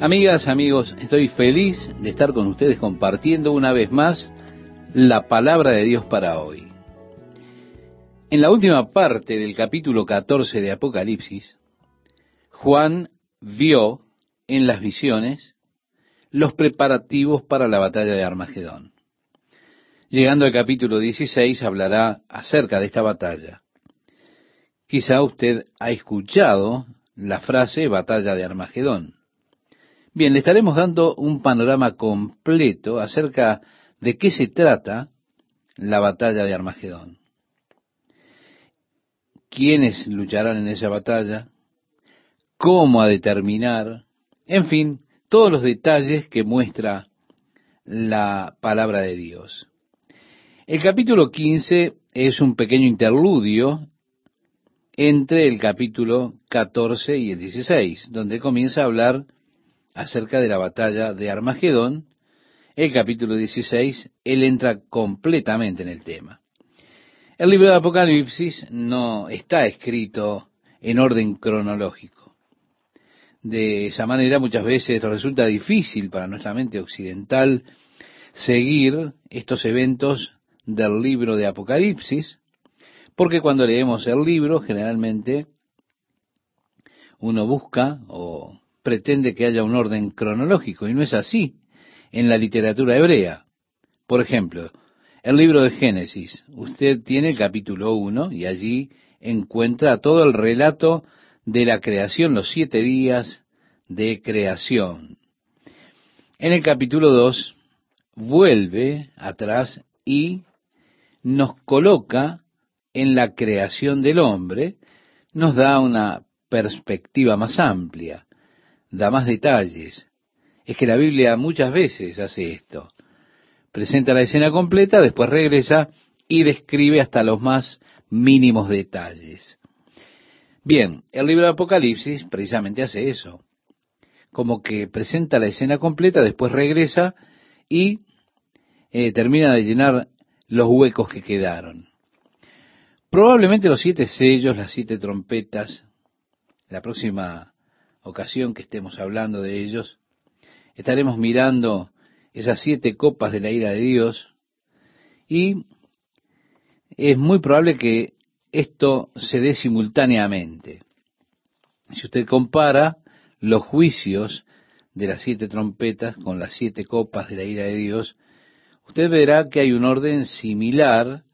Amigas, amigos, estoy feliz de estar con ustedes compartiendo una vez más la palabra de Dios para hoy. En la última parte del capítulo 14 de Apocalipsis, Juan vio en las visiones los preparativos para la batalla de Armagedón. Llegando al capítulo 16 hablará acerca de esta batalla. Quizá usted ha escuchado la frase batalla de Armagedón. Bien, le estaremos dando un panorama completo acerca de qué se trata la batalla de Armagedón. ¿Quiénes lucharán en esa batalla? ¿Cómo a determinar? En fin, todos los detalles que muestra la palabra de Dios. El capítulo 15 es un pequeño interludio entre el capítulo 14 y el 16, donde comienza a hablar acerca de la batalla de Armagedón, el capítulo 16, él entra completamente en el tema. El libro de Apocalipsis no está escrito en orden cronológico. De esa manera muchas veces resulta difícil para nuestra mente occidental seguir estos eventos del libro de Apocalipsis, porque cuando leemos el libro generalmente uno busca o pretende que haya un orden cronológico, y no es así en la literatura hebrea. Por ejemplo, el libro de Génesis, usted tiene el capítulo 1 y allí encuentra todo el relato de la creación, los siete días de creación. En el capítulo 2 vuelve atrás y nos coloca en la creación del hombre, nos da una perspectiva más amplia da más detalles. Es que la Biblia muchas veces hace esto. Presenta la escena completa, después regresa y describe hasta los más mínimos detalles. Bien, el libro de Apocalipsis precisamente hace eso. Como que presenta la escena completa, después regresa y eh, termina de llenar los huecos que quedaron. Probablemente los siete sellos, las siete trompetas, la próxima ocasión que estemos hablando de ellos, estaremos mirando esas siete copas de la ira de Dios y es muy probable que esto se dé simultáneamente. Si usted compara los juicios de las siete trompetas con las siete copas de la ira de Dios, usted verá que hay un orden similar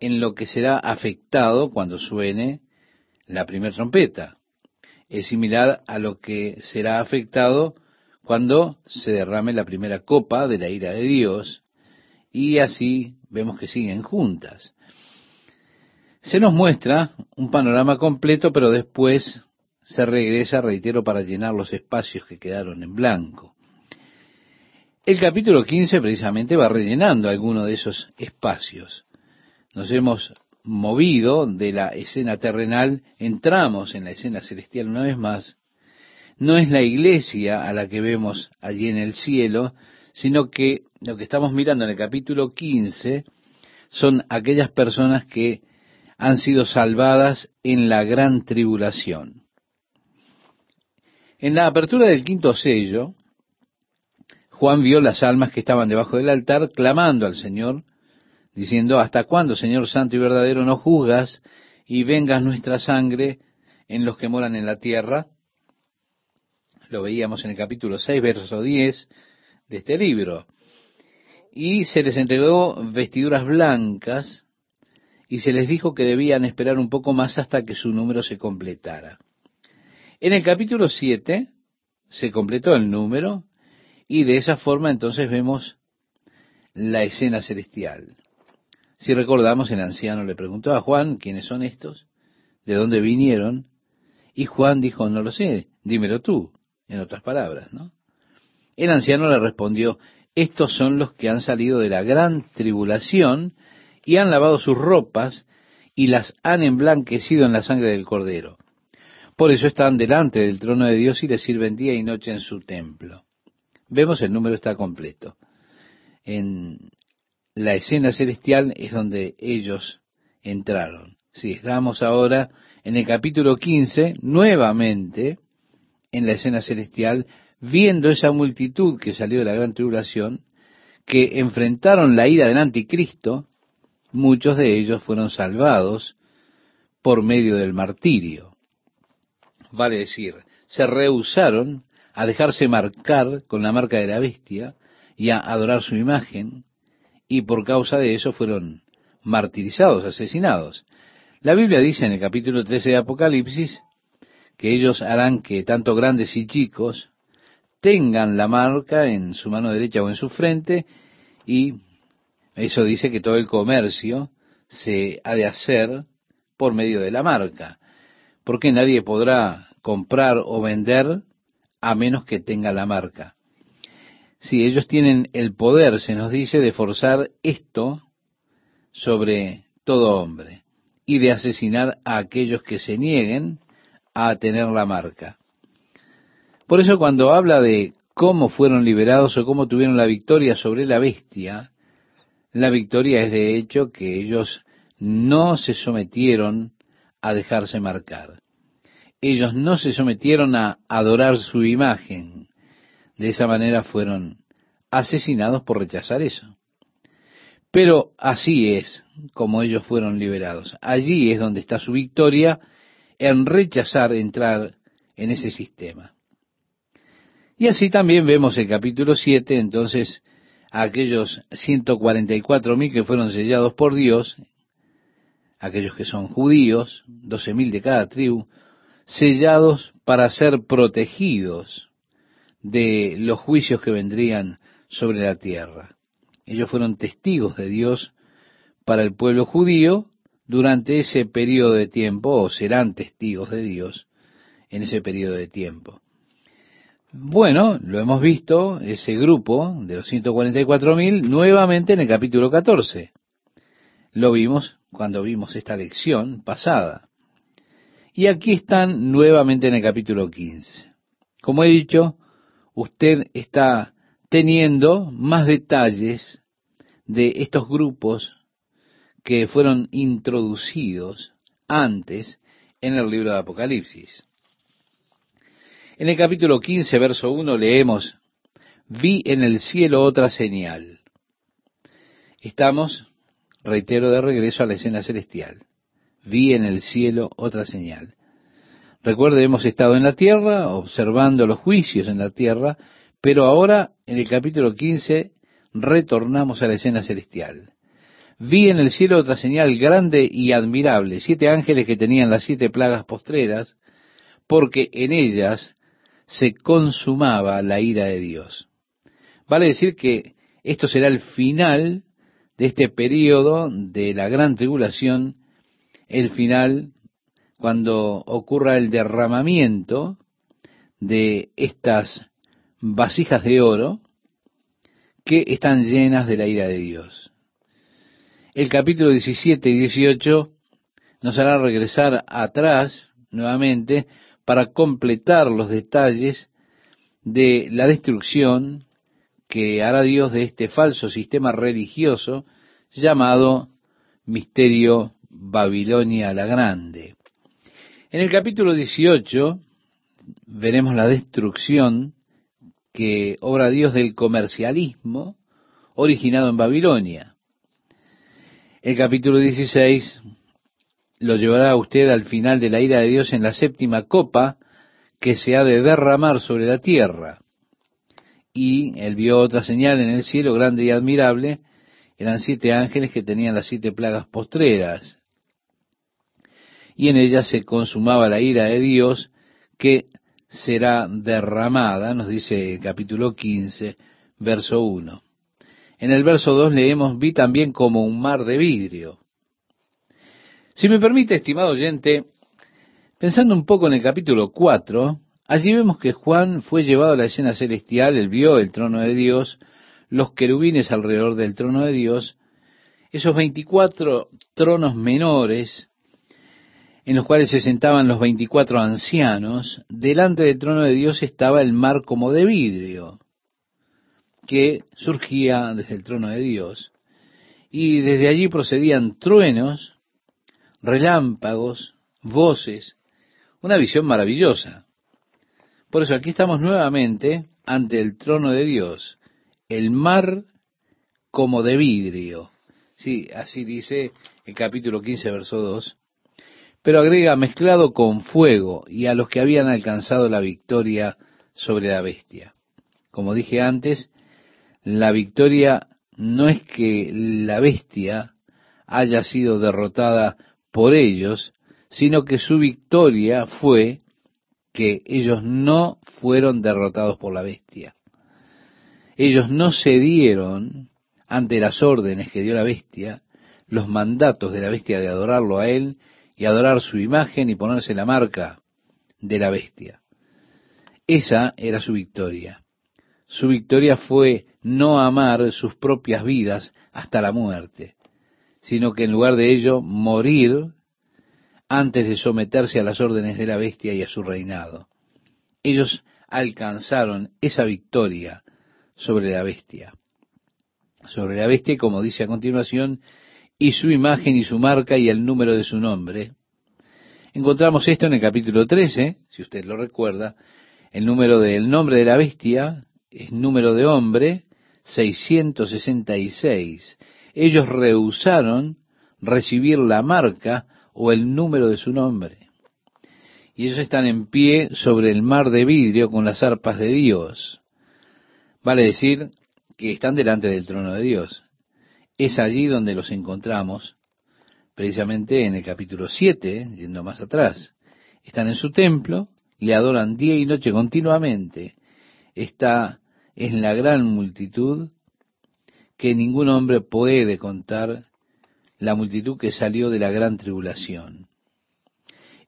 en lo que será afectado cuando suene la primera trompeta es similar a lo que será afectado cuando se derrame la primera copa de la ira de Dios, y así vemos que siguen juntas. Se nos muestra un panorama completo, pero después se regresa, reitero, para llenar los espacios que quedaron en blanco. El capítulo 15 precisamente va rellenando alguno de esos espacios. Nos hemos movido de la escena terrenal, entramos en la escena celestial una vez más, no es la iglesia a la que vemos allí en el cielo, sino que lo que estamos mirando en el capítulo 15 son aquellas personas que han sido salvadas en la gran tribulación. En la apertura del quinto sello, Juan vio las almas que estaban debajo del altar clamando al Señor, diciendo, ¿hasta cuándo, Señor Santo y verdadero, no juzgas y vengas nuestra sangre en los que moran en la tierra? Lo veíamos en el capítulo 6, verso 10 de este libro. Y se les entregó vestiduras blancas y se les dijo que debían esperar un poco más hasta que su número se completara. En el capítulo 7 se completó el número y de esa forma entonces vemos la escena celestial. Si recordamos, el anciano le preguntó a Juan, ¿quiénes son estos? ¿De dónde vinieron? Y Juan dijo, no lo sé, dímelo tú, en otras palabras, ¿no? El anciano le respondió, estos son los que han salido de la gran tribulación y han lavado sus ropas y las han emblanquecido en la sangre del cordero. Por eso están delante del trono de Dios y le sirven día y noche en su templo. Vemos el número está completo. En la escena celestial es donde ellos entraron. Si estamos ahora en el capítulo 15, nuevamente en la escena celestial, viendo esa multitud que salió de la gran tribulación, que enfrentaron la ira del anticristo, muchos de ellos fueron salvados por medio del martirio. Vale decir, se rehusaron a dejarse marcar con la marca de la bestia y a adorar su imagen, y por causa de eso fueron martirizados, asesinados. La Biblia dice en el capítulo 13 de Apocalipsis que ellos harán que tanto grandes y chicos tengan la marca en su mano derecha o en su frente y eso dice que todo el comercio se ha de hacer por medio de la marca, porque nadie podrá comprar o vender a menos que tenga la marca. Si ellos tienen el poder, se nos dice, de forzar esto sobre todo hombre y de asesinar a aquellos que se nieguen a tener la marca. Por eso cuando habla de cómo fueron liberados o cómo tuvieron la victoria sobre la bestia, la victoria es de hecho que ellos no se sometieron a dejarse marcar. Ellos no se sometieron a adorar su imagen. De esa manera fueron asesinados por rechazar eso. Pero así es como ellos fueron liberados. Allí es donde está su victoria en rechazar entrar en ese sistema. Y así también vemos el capítulo 7, entonces, a aquellos 144.000 que fueron sellados por Dios, aquellos que son judíos, 12.000 de cada tribu, sellados para ser protegidos de los juicios que vendrían sobre la tierra. Ellos fueron testigos de Dios para el pueblo judío durante ese periodo de tiempo, o serán testigos de Dios en ese periodo de tiempo. Bueno, lo hemos visto, ese grupo de los 144.000, nuevamente en el capítulo 14. Lo vimos cuando vimos esta lección pasada. Y aquí están nuevamente en el capítulo 15. Como he dicho, usted está teniendo más detalles de estos grupos que fueron introducidos antes en el libro de Apocalipsis. En el capítulo 15, verso 1, leemos, vi en el cielo otra señal. Estamos, reitero, de regreso a la escena celestial. Vi en el cielo otra señal. Recuerde, hemos estado en la tierra, observando los juicios en la tierra, pero ahora, en el capítulo 15, retornamos a la escena celestial vi en el cielo otra señal grande y admirable, siete ángeles que tenían las siete plagas postreras, porque en ellas se consumaba la ira de Dios. Vale decir que esto será el final de este periodo de la gran tribulación, el final cuando ocurra el derramamiento de estas vasijas de oro que están llenas de la ira de Dios el capítulo 17 y 18 nos hará regresar atrás nuevamente para completar los detalles de la destrucción que hará Dios de este falso sistema religioso llamado Misterio Babilonia la Grande. En el capítulo 18 veremos la destrucción que obra Dios del comercialismo originado en Babilonia. El capítulo 16 lo llevará a usted al final de la ira de Dios en la séptima copa que se ha de derramar sobre la tierra. Y él vio otra señal en el cielo grande y admirable. Eran siete ángeles que tenían las siete plagas postreras. Y en ellas se consumaba la ira de Dios que será derramada, nos dice el capítulo 15, verso 1. En el verso 2 leemos, vi también como un mar de vidrio. Si me permite, estimado oyente, pensando un poco en el capítulo 4, allí vemos que Juan fue llevado a la escena celestial, él vio el trono de Dios, los querubines alrededor del trono de Dios, esos 24 tronos menores en los cuales se sentaban los 24 ancianos, delante del trono de Dios estaba el mar como de vidrio que surgía desde el trono de Dios, y desde allí procedían truenos, relámpagos, voces, una visión maravillosa. Por eso aquí estamos nuevamente ante el trono de Dios, el mar como de vidrio. Sí, así dice el capítulo 15, verso 2. Pero agrega mezclado con fuego y a los que habían alcanzado la victoria sobre la bestia. Como dije antes, la victoria no es que la bestia haya sido derrotada por ellos, sino que su victoria fue que ellos no fueron derrotados por la bestia. Ellos no cedieron ante las órdenes que dio la bestia, los mandatos de la bestia de adorarlo a él y adorar su imagen y ponerse la marca de la bestia. Esa era su victoria. Su victoria fue no amar sus propias vidas hasta la muerte, sino que en lugar de ello morir antes de someterse a las órdenes de la bestia y a su reinado. Ellos alcanzaron esa victoria sobre la bestia. Sobre la bestia, como dice a continuación, y su imagen y su marca y el número de su nombre. Encontramos esto en el capítulo 13, si usted lo recuerda, el número del nombre de la bestia es número de hombre 666. Ellos rehusaron recibir la marca o el número de su nombre. Y ellos están en pie sobre el mar de vidrio con las arpas de Dios. Vale decir que están delante del trono de Dios. Es allí donde los encontramos, precisamente en el capítulo 7, yendo más atrás. Están en su templo, le adoran día y noche continuamente. Esta es la gran multitud que ningún hombre puede contar la multitud que salió de la gran tribulación.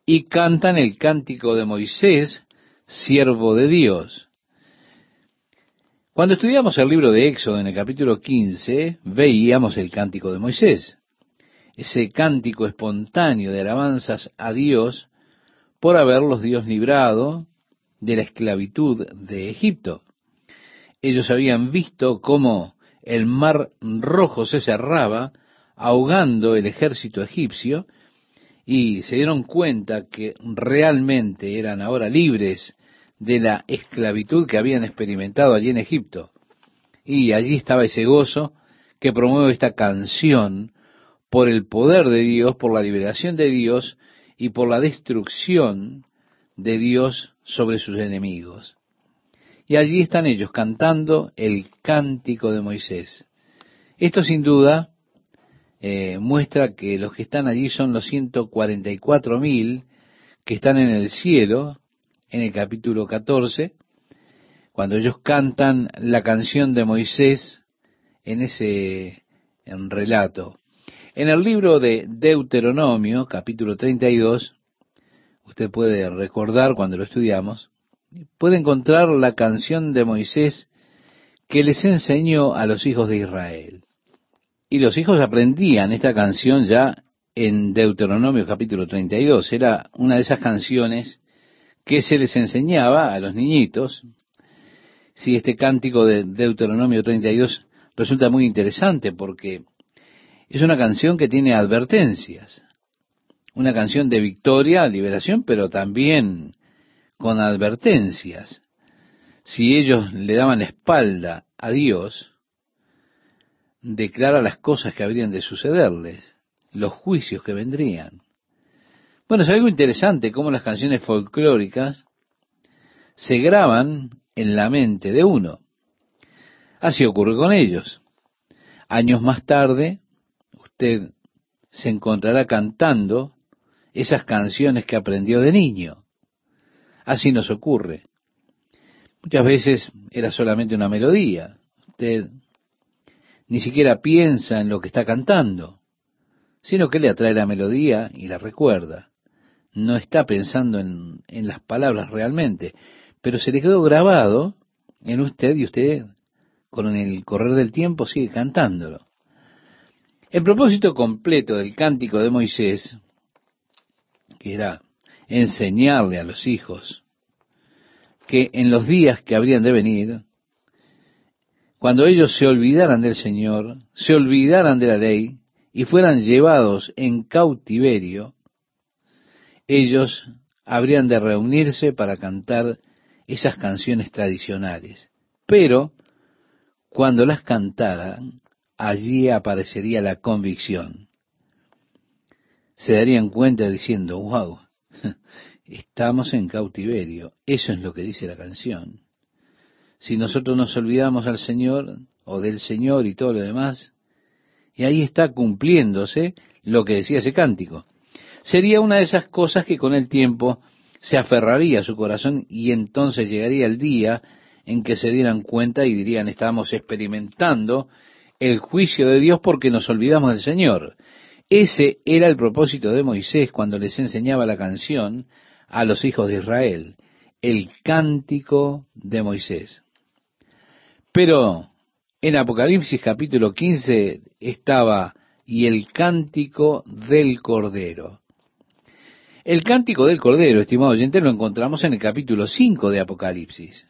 Y cantan el cántico de Moisés, siervo de Dios. Cuando estudiamos el libro de Éxodo en el capítulo 15, veíamos el cántico de Moisés, ese cántico espontáneo de alabanzas a Dios por haberlos Dios librado de la esclavitud de Egipto. Ellos habían visto cómo el mar rojo se cerraba ahogando el ejército egipcio y se dieron cuenta que realmente eran ahora libres de la esclavitud que habían experimentado allí en Egipto. Y allí estaba ese gozo que promueve esta canción por el poder de Dios, por la liberación de Dios y por la destrucción de Dios sobre sus enemigos. Y allí están ellos cantando el cántico de Moisés. Esto sin duda eh, muestra que los que están allí son los 144 mil que están en el cielo, en el capítulo 14, cuando ellos cantan la canción de Moisés en ese en relato. En el libro de Deuteronomio, capítulo 32, usted puede recordar cuando lo estudiamos, puede encontrar la canción de Moisés que les enseñó a los hijos de Israel. Y los hijos aprendían esta canción ya en Deuteronomio capítulo 32. Era una de esas canciones que se les enseñaba a los niñitos. Si este cántico de Deuteronomio 32 resulta muy interesante porque es una canción que tiene advertencias. Una canción de victoria, liberación, pero también con advertencias. Si ellos le daban la espalda a Dios, declara las cosas que habrían de sucederles, los juicios que vendrían. Bueno, es algo interesante cómo las canciones folclóricas se graban en la mente de uno. Así ocurre con ellos. Años más tarde, usted se encontrará cantando esas canciones que aprendió de niño. Así nos ocurre. Muchas veces era solamente una melodía. Usted ni siquiera piensa en lo que está cantando, sino que le atrae la melodía y la recuerda. No está pensando en, las palabras realmente, pero se le quedó grabado en usted y usted con el correr del tiempo sigue cantándolo. El propósito completo del cántico de Moisés, que era enseñarle a los hijos que en los días que habrían de venir, cuando ellos se olvidaran del Señor, se olvidaran de la ley y fueran llevados en cautiverio, ellos habrían de reunirse para cantar esas canciones tradicionales. Pero cuando las cantaran, allí aparecería la convicción. Se darían cuenta diciendo, wow, estamos en cautiverio. Eso es lo que dice la canción. Si nosotros nos olvidamos al Señor o del Señor y todo lo demás, y ahí está cumpliéndose lo que decía ese cántico. Sería una de esas cosas que con el tiempo se aferraría a su corazón y entonces llegaría el día en que se dieran cuenta y dirían, estamos experimentando el juicio de Dios porque nos olvidamos del Señor. Ese era el propósito de Moisés cuando les enseñaba la canción a los hijos de Israel, el cántico de Moisés. Pero en Apocalipsis capítulo 15 estaba y el cántico del Cordero. El cántico del Cordero, estimado oyente, lo encontramos en el capítulo 5 de Apocalipsis.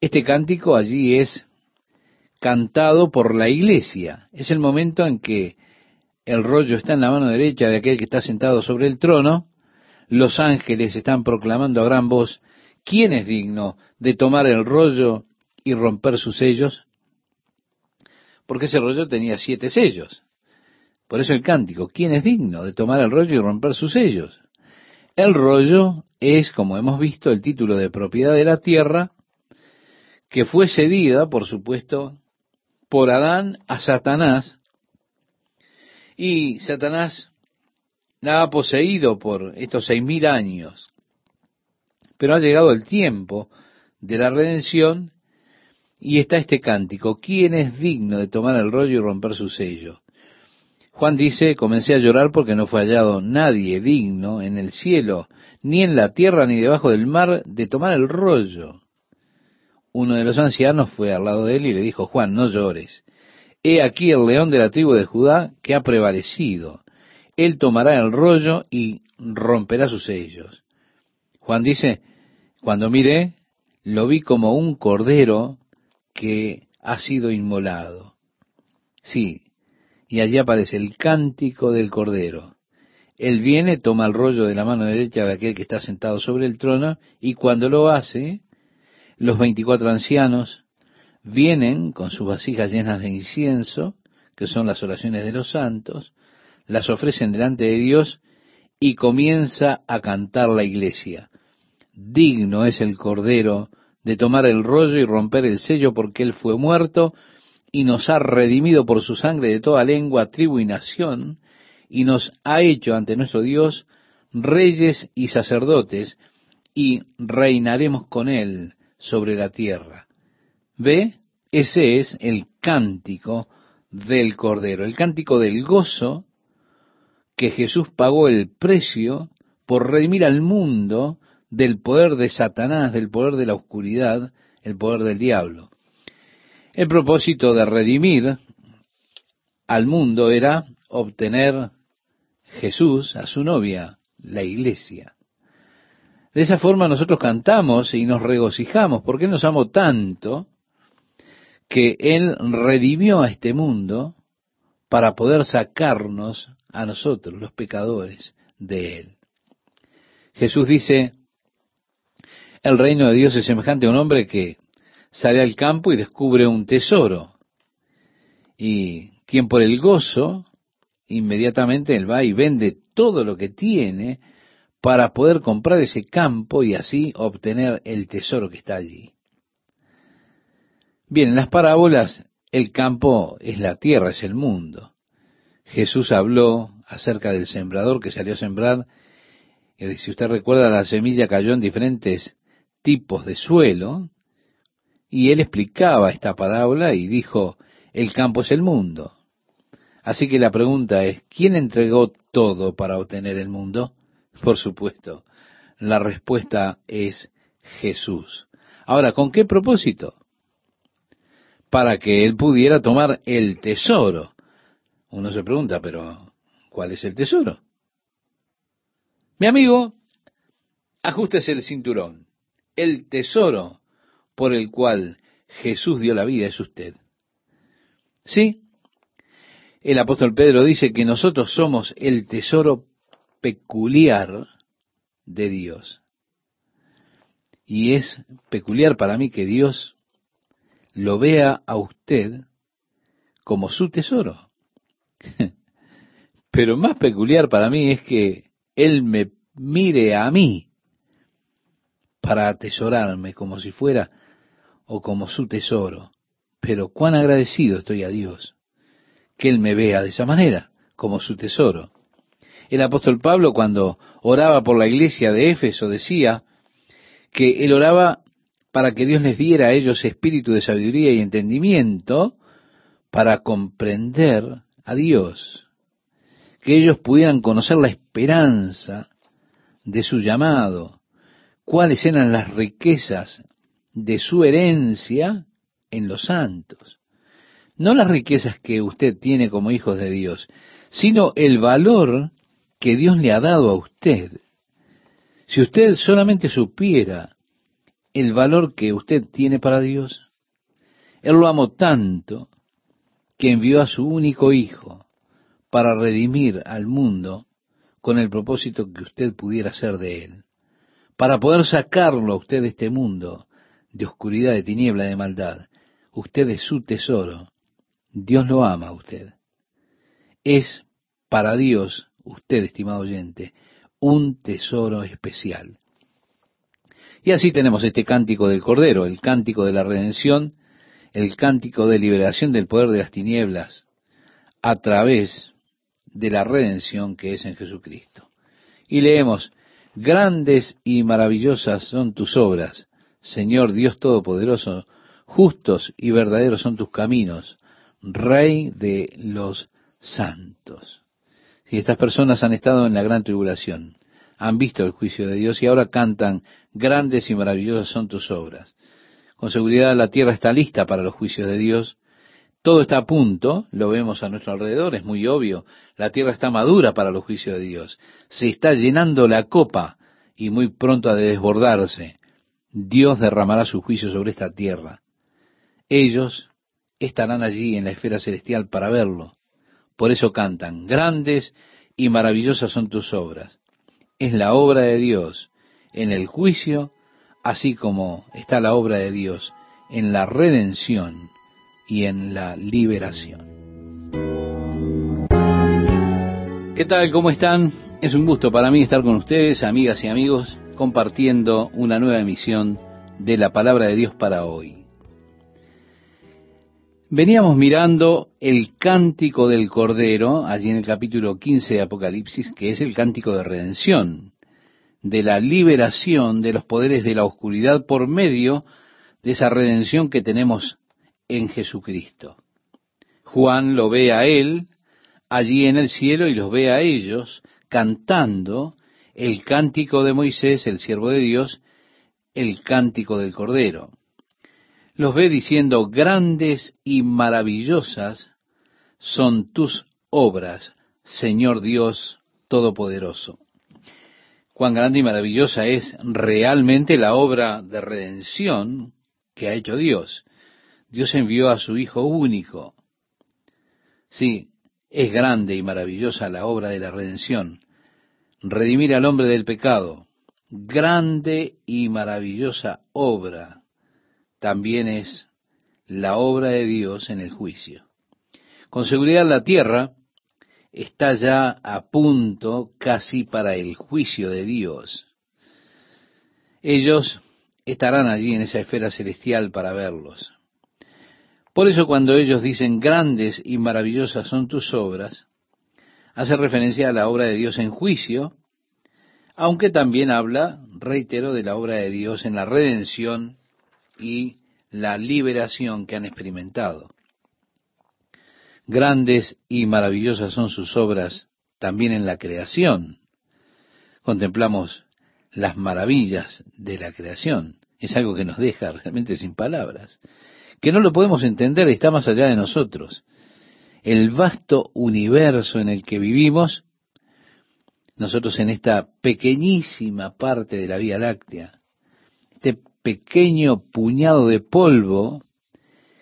Este cántico allí es cantado por la iglesia. Es el momento en que el rollo está en la mano derecha de aquel que está sentado sobre el trono. Los ángeles están proclamando a gran voz, ¿quién es digno de tomar el rollo y romper sus sellos? Porque ese rollo tenía siete sellos. Por eso el cántico, ¿quién es digno de tomar el rollo y romper sus sellos? El rollo es, como hemos visto, el título de propiedad de la tierra que fue cedida, por supuesto, por Adán a Satanás, y Satanás la ha poseído por estos seis mil años. Pero ha llegado el tiempo de la redención y está este cántico, ¿quién es digno de tomar el rollo y romper su sello? Juan dice, comencé a llorar porque no fue hallado nadie digno en el cielo, ni en la tierra, ni debajo del mar, de tomar el rollo uno de los ancianos fue al lado de él y le dijo, Juan, no llores. He aquí el león de la tribu de Judá que ha prevalecido. Él tomará el rollo y romperá sus sellos. Juan dice, cuando miré, lo vi como un cordero que ha sido inmolado. Sí, y allí aparece el cántico del cordero. Él viene, toma el rollo de la mano derecha de aquel que está sentado sobre el trono, y cuando lo hace, los veinticuatro ancianos vienen con sus vasijas llenas de incienso, que son las oraciones de los santos, las ofrecen delante de Dios y comienza a cantar la iglesia. Digno es el Cordero de tomar el rollo y romper el sello porque Él fue muerto y nos ha redimido por su sangre de toda lengua, tribu y nación, y nos ha hecho ante nuestro Dios reyes y sacerdotes, y reinaremos con Él sobre la tierra. ¿Ve? Ese es el cántico del Cordero, el cántico del gozo que Jesús pagó el precio por redimir al mundo del poder de Satanás, del poder de la oscuridad, el poder del diablo. El propósito de redimir al mundo era obtener Jesús a su novia, la iglesia. De esa forma nosotros cantamos y nos regocijamos porque Él nos amó tanto que Él redimió a este mundo para poder sacarnos a nosotros, los pecadores, de Él. Jesús dice, el reino de Dios es semejante a un hombre que sale al campo y descubre un tesoro. Y quien por el gozo, inmediatamente él va y vende todo lo que tiene para poder comprar ese campo y así obtener el tesoro que está allí. Bien, en las parábolas el campo es la tierra, es el mundo. Jesús habló acerca del sembrador que salió a sembrar. Y si usted recuerda, la semilla cayó en diferentes tipos de suelo. Y él explicaba esta parábola y dijo, el campo es el mundo. Así que la pregunta es, ¿quién entregó todo para obtener el mundo? Por supuesto, la respuesta es Jesús. Ahora, ¿con qué propósito? Para que él pudiera tomar el tesoro. Uno se pregunta, pero ¿cuál es el tesoro? Mi amigo, ajustese el cinturón. El tesoro por el cual Jesús dio la vida es usted. Sí, el apóstol Pedro dice que nosotros somos el tesoro peculiar de Dios. Y es peculiar para mí que Dios lo vea a usted como su tesoro. Pero más peculiar para mí es que Él me mire a mí para atesorarme como si fuera o como su tesoro. Pero cuán agradecido estoy a Dios que Él me vea de esa manera, como su tesoro. El apóstol Pablo cuando oraba por la iglesia de Éfeso decía que él oraba para que Dios les diera a ellos espíritu de sabiduría y entendimiento para comprender a Dios, que ellos pudieran conocer la esperanza de su llamado, cuáles eran las riquezas de su herencia en los santos. No las riquezas que usted tiene como hijos de Dios, sino el valor que Dios le ha dado a usted. Si usted solamente supiera el valor que usted tiene para Dios, Él lo amó tanto que envió a su único Hijo para redimir al mundo con el propósito que usted pudiera ser de Él, para poder sacarlo a usted de este mundo de oscuridad, de tiniebla, de maldad. Usted es su tesoro. Dios lo ama a usted. Es para Dios, usted, estimado oyente, un tesoro especial. Y así tenemos este cántico del Cordero, el cántico de la redención, el cántico de liberación del poder de las tinieblas a través de la redención que es en Jesucristo. Y leemos, grandes y maravillosas son tus obras, Señor Dios Todopoderoso, justos y verdaderos son tus caminos, Rey de los santos. Si estas personas han estado en la gran tribulación, han visto el juicio de Dios y ahora cantan, grandes y maravillosas son tus obras. Con seguridad la tierra está lista para los juicios de Dios. Todo está a punto, lo vemos a nuestro alrededor, es muy obvio. La tierra está madura para los juicios de Dios. Se está llenando la copa y muy pronto ha de desbordarse. Dios derramará su juicio sobre esta tierra. Ellos estarán allí en la esfera celestial para verlo. Por eso cantan, grandes y maravillosas son tus obras es la obra de Dios en el juicio, así como está la obra de Dios en la redención y en la liberación. ¿Qué tal? ¿Cómo están? Es un gusto para mí estar con ustedes, amigas y amigos, compartiendo una nueva emisión de la palabra de Dios para hoy. Veníamos mirando el cántico del Cordero, allí en el capítulo 15 de Apocalipsis, que es el cántico de redención, de la liberación de los poderes de la oscuridad por medio de esa redención que tenemos en Jesucristo. Juan lo ve a él allí en el cielo y los ve a ellos cantando el cántico de Moisés, el siervo de Dios, el cántico del Cordero los ve diciendo, grandes y maravillosas son tus obras, Señor Dios Todopoderoso. Cuán grande y maravillosa es realmente la obra de redención que ha hecho Dios. Dios envió a su Hijo único. Sí, es grande y maravillosa la obra de la redención. Redimir al hombre del pecado. Grande y maravillosa obra también es la obra de Dios en el juicio. Con seguridad la tierra está ya a punto casi para el juicio de Dios. Ellos estarán allí en esa esfera celestial para verlos. Por eso cuando ellos dicen grandes y maravillosas son tus obras, hace referencia a la obra de Dios en juicio, aunque también habla, reitero, de la obra de Dios en la redención y la liberación que han experimentado. Grandes y maravillosas son sus obras también en la creación. Contemplamos las maravillas de la creación. Es algo que nos deja realmente sin palabras, que no lo podemos entender, está más allá de nosotros. El vasto universo en el que vivimos, nosotros en esta pequeñísima parte de la Vía Láctea, este pequeño puñado de polvo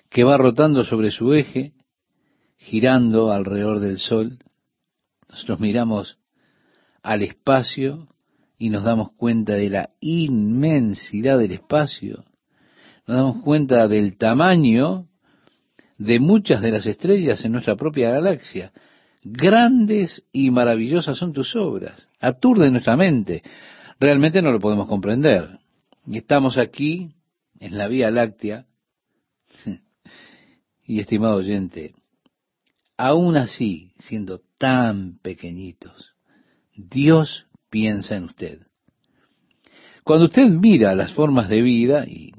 que va rotando sobre su eje, girando alrededor del Sol. Nosotros miramos al espacio y nos damos cuenta de la inmensidad del espacio, nos damos cuenta del tamaño de muchas de las estrellas en nuestra propia galaxia. Grandes y maravillosas son tus obras, aturde nuestra mente, realmente no lo podemos comprender. Y estamos aquí, en la Vía Láctea, y estimado oyente, aún así, siendo tan pequeñitos, Dios piensa en usted. Cuando usted mira las formas de vida y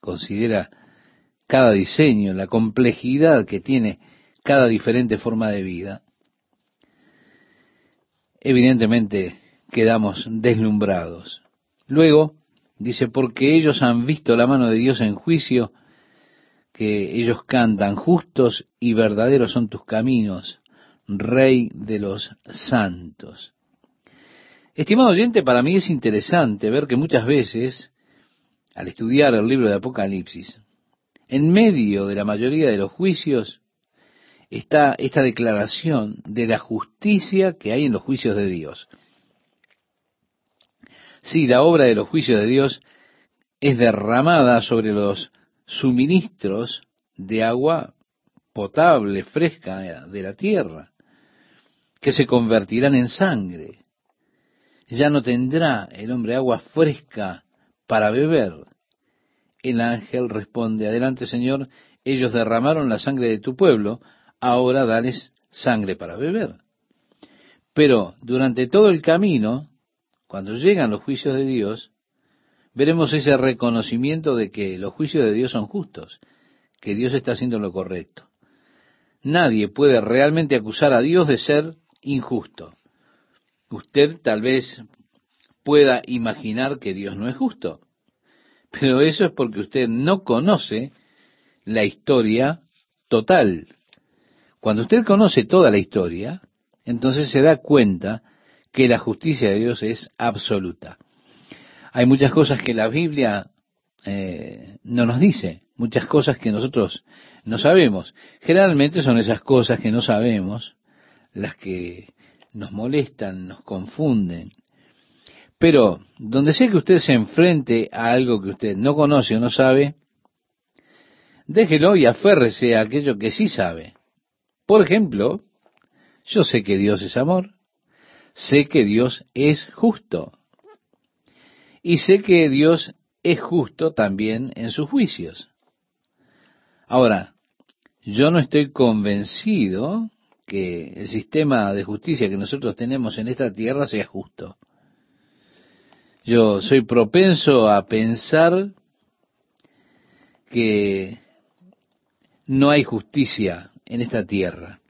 considera cada diseño, la complejidad que tiene cada diferente forma de vida, evidentemente quedamos deslumbrados. Luego, dice, porque ellos han visto la mano de Dios en juicio, que ellos cantan, justos y verdaderos son tus caminos, Rey de los santos. Estimado oyente, para mí es interesante ver que muchas veces, al estudiar el libro de Apocalipsis, en medio de la mayoría de los juicios, está esta declaración de la justicia que hay en los juicios de Dios. Sí, la obra de los juicios de Dios es derramada sobre los suministros de agua potable, fresca de la tierra, que se convertirán en sangre ya no tendrá el hombre agua fresca para beber. El ángel responde, adelante Señor, ellos derramaron la sangre de tu pueblo, ahora dales sangre para beber. Pero durante todo el camino, cuando llegan los juicios de Dios, veremos ese reconocimiento de que los juicios de Dios son justos, que Dios está haciendo lo correcto. Nadie puede realmente acusar a Dios de ser injusto. Usted tal vez pueda imaginar que Dios no es justo, pero eso es porque usted no conoce la historia total. Cuando usted conoce toda la historia, entonces se da cuenta que la justicia de Dios es absoluta. Hay muchas cosas que la Biblia eh, no nos dice, muchas cosas que nosotros no sabemos. Generalmente son esas cosas que no sabemos las que nos molestan, nos confunden. Pero donde sea que usted se enfrente a algo que usted no conoce o no sabe, déjelo y aférrese a aquello que sí sabe. Por ejemplo, yo sé que Dios es amor, sé que Dios es justo, y sé que Dios es justo también en sus juicios. Ahora, yo no estoy convencido que el sistema de justicia que nosotros tenemos en esta tierra sea justo. Yo soy propenso a pensar que no hay justicia en esta tierra.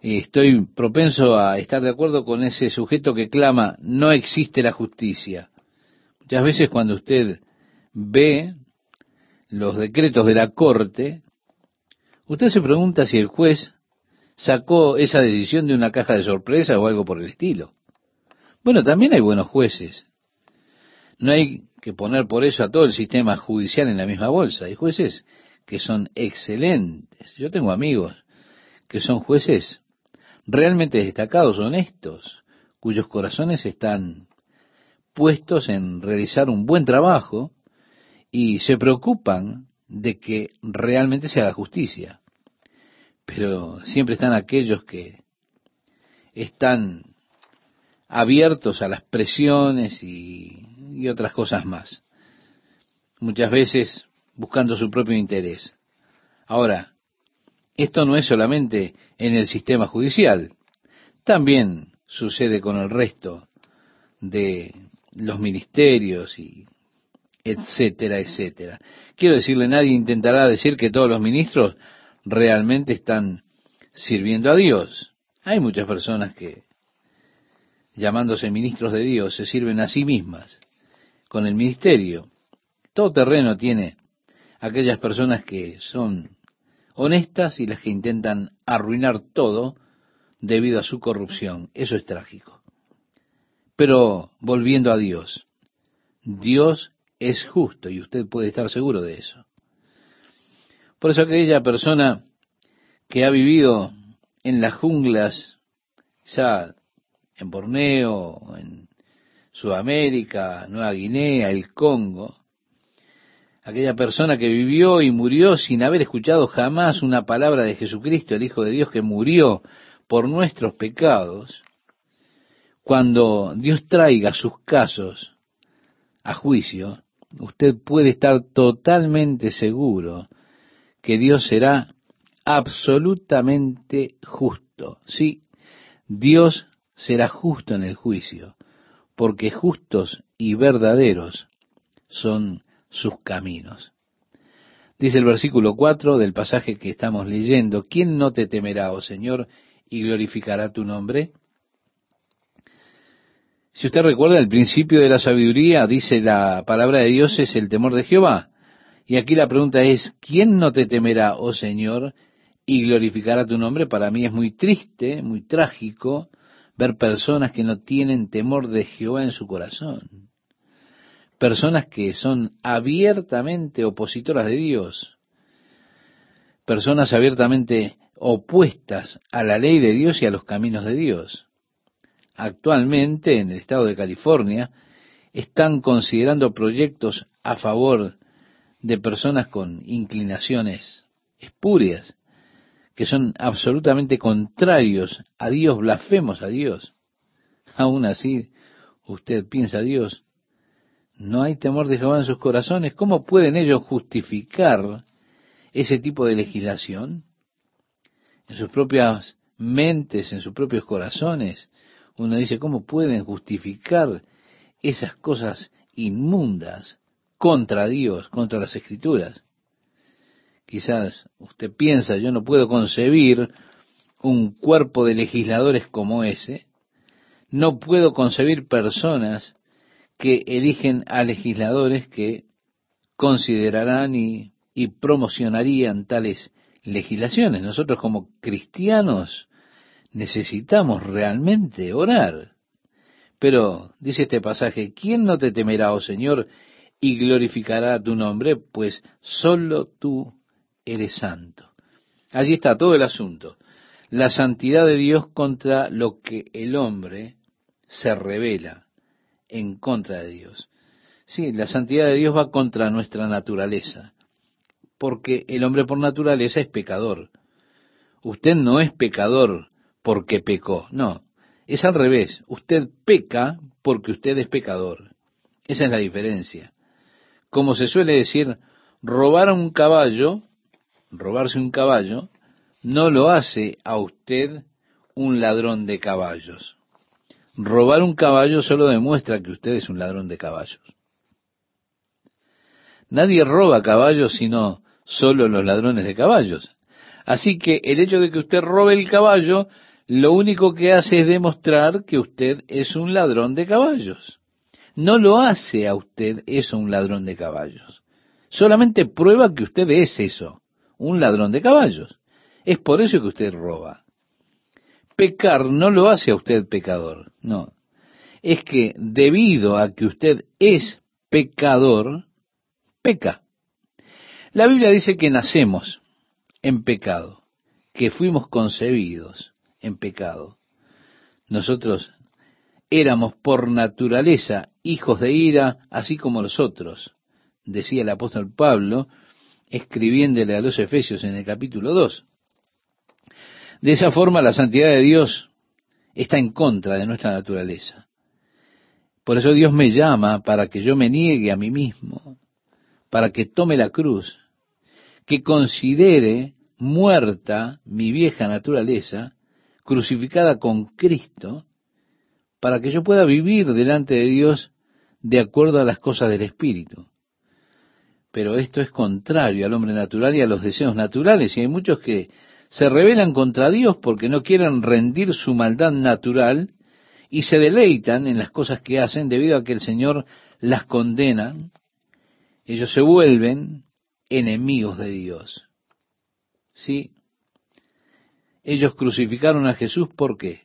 Estoy propenso a estar de acuerdo con ese sujeto que clama, no existe la justicia. Muchas veces cuando usted ve los decretos de la corte, Usted se pregunta si el juez sacó esa decisión de una caja de sorpresa o algo por el estilo. Bueno, también hay buenos jueces. No hay que poner por eso a todo el sistema judicial en la misma bolsa. Hay jueces que son excelentes. Yo tengo amigos que son jueces realmente destacados, honestos, cuyos corazones están puestos en realizar un buen trabajo y se preocupan de que realmente se haga justicia. Pero siempre están aquellos que están abiertos a las presiones y, otras cosas más. Muchas veces buscando su propio interés. Ahora, esto no es solamente en el sistema judicial, también sucede con el resto de los ministerios y etcétera, etcétera. Quiero decirle, nadie intentará decir que todos los ministros realmente están sirviendo a Dios. Hay muchas personas que, llamándose ministros de Dios, se sirven a sí mismas con el ministerio. Todo terreno tiene aquellas personas que son honestas y las que intentan arruinar todo debido a su corrupción. Eso es trágico. Pero volviendo a Dios, Dios es justo y usted puede estar seguro de eso. Por eso aquella persona que ha vivido en las junglas, quizá en Borneo, en Sudamérica, Nueva Guinea, el Congo, aquella persona que vivió y murió sin haber escuchado jamás una palabra de Jesucristo, el Hijo de Dios que murió por nuestros pecados, cuando Dios traiga sus casos a juicio, usted puede estar totalmente seguro que Dios será absolutamente justo. Sí, Dios será justo en el juicio, porque justos y verdaderos son sus caminos. Dice el versículo 4 del pasaje que estamos leyendo, ¿quién no te temerá, oh Señor, y glorificará tu nombre? Si usted recuerda, el principio de la sabiduría, dice la palabra de Dios, es el temor de Jehová. Y aquí la pregunta es, ¿quién no te temerá, oh Señor, y glorificará tu nombre? Para mí es muy triste, muy trágico, ver personas que no tienen temor de Jehová en su corazón. Personas que son abiertamente opositoras de Dios. Personas abiertamente opuestas a la ley de Dios y a los caminos de Dios actualmente en el estado de California están considerando proyectos a favor de personas con inclinaciones espurias, que son absolutamente contrarios a Dios, blasfemos a Dios. Aún así, usted piensa Dios, no hay temor de Jehová en sus corazones. ¿Cómo pueden ellos justificar ese tipo de legislación? En sus propias mentes, en sus propios corazones, uno dice, ¿cómo pueden justificar esas cosas inmundas contra Dios, contra las escrituras? Quizás usted piensa, yo no puedo concebir un cuerpo de legisladores como ese, no puedo concebir personas que eligen a legisladores que considerarán y, y promocionarían tales legislaciones. Nosotros como cristianos necesitamos realmente orar. Pero, dice este pasaje, ¿quién no te temerá, oh Señor, y glorificará tu nombre? Pues solo tú eres santo. Allí está todo el asunto. La santidad de Dios contra lo que el hombre se revela en contra de Dios. Sí, la santidad de Dios va contra nuestra naturaleza, porque el hombre por naturaleza es pecador. Usted no es pecador porque pecó. No, es al revés. Usted peca porque usted es pecador. Esa es la diferencia. Como se suele decir, robar un caballo, robarse un caballo, no lo hace a usted un ladrón de caballos. Robar un caballo solo demuestra que usted es un ladrón de caballos. Nadie roba caballos sino solo los ladrones de caballos. Así que el hecho de que usted robe el caballo lo único que hace es demostrar que usted es un ladrón de caballos. No lo hace a usted eso un ladrón de caballos. Solamente prueba que usted es eso, un ladrón de caballos. Es por eso que usted roba. Pecar no lo hace a usted pecador, no. Es que debido a que usted es pecador, peca. La Biblia dice que nacemos en pecado, que fuimos concebidos en pecado. Nosotros éramos por naturaleza hijos de ira, así como los otros, decía el apóstol Pablo, escribiéndole a los Efesios en el capítulo 2. De esa forma la santidad de Dios está en contra de nuestra naturaleza. Por eso Dios me llama para que yo me niegue a mí mismo, para que tome la cruz, que considere muerta mi vieja naturaleza crucificada con Cristo, para que yo pueda vivir delante de Dios de acuerdo a las cosas del Espíritu. Pero esto es contrario al hombre natural y a los deseos naturales, y hay muchos que se rebelan contra Dios porque no quieren rendir su maldad natural y se deleitan en las cosas que hacen debido a que el Señor las condena. Ellos se vuelven enemigos de Dios. Sí, ellos crucificaron a Jesús ¿por qué?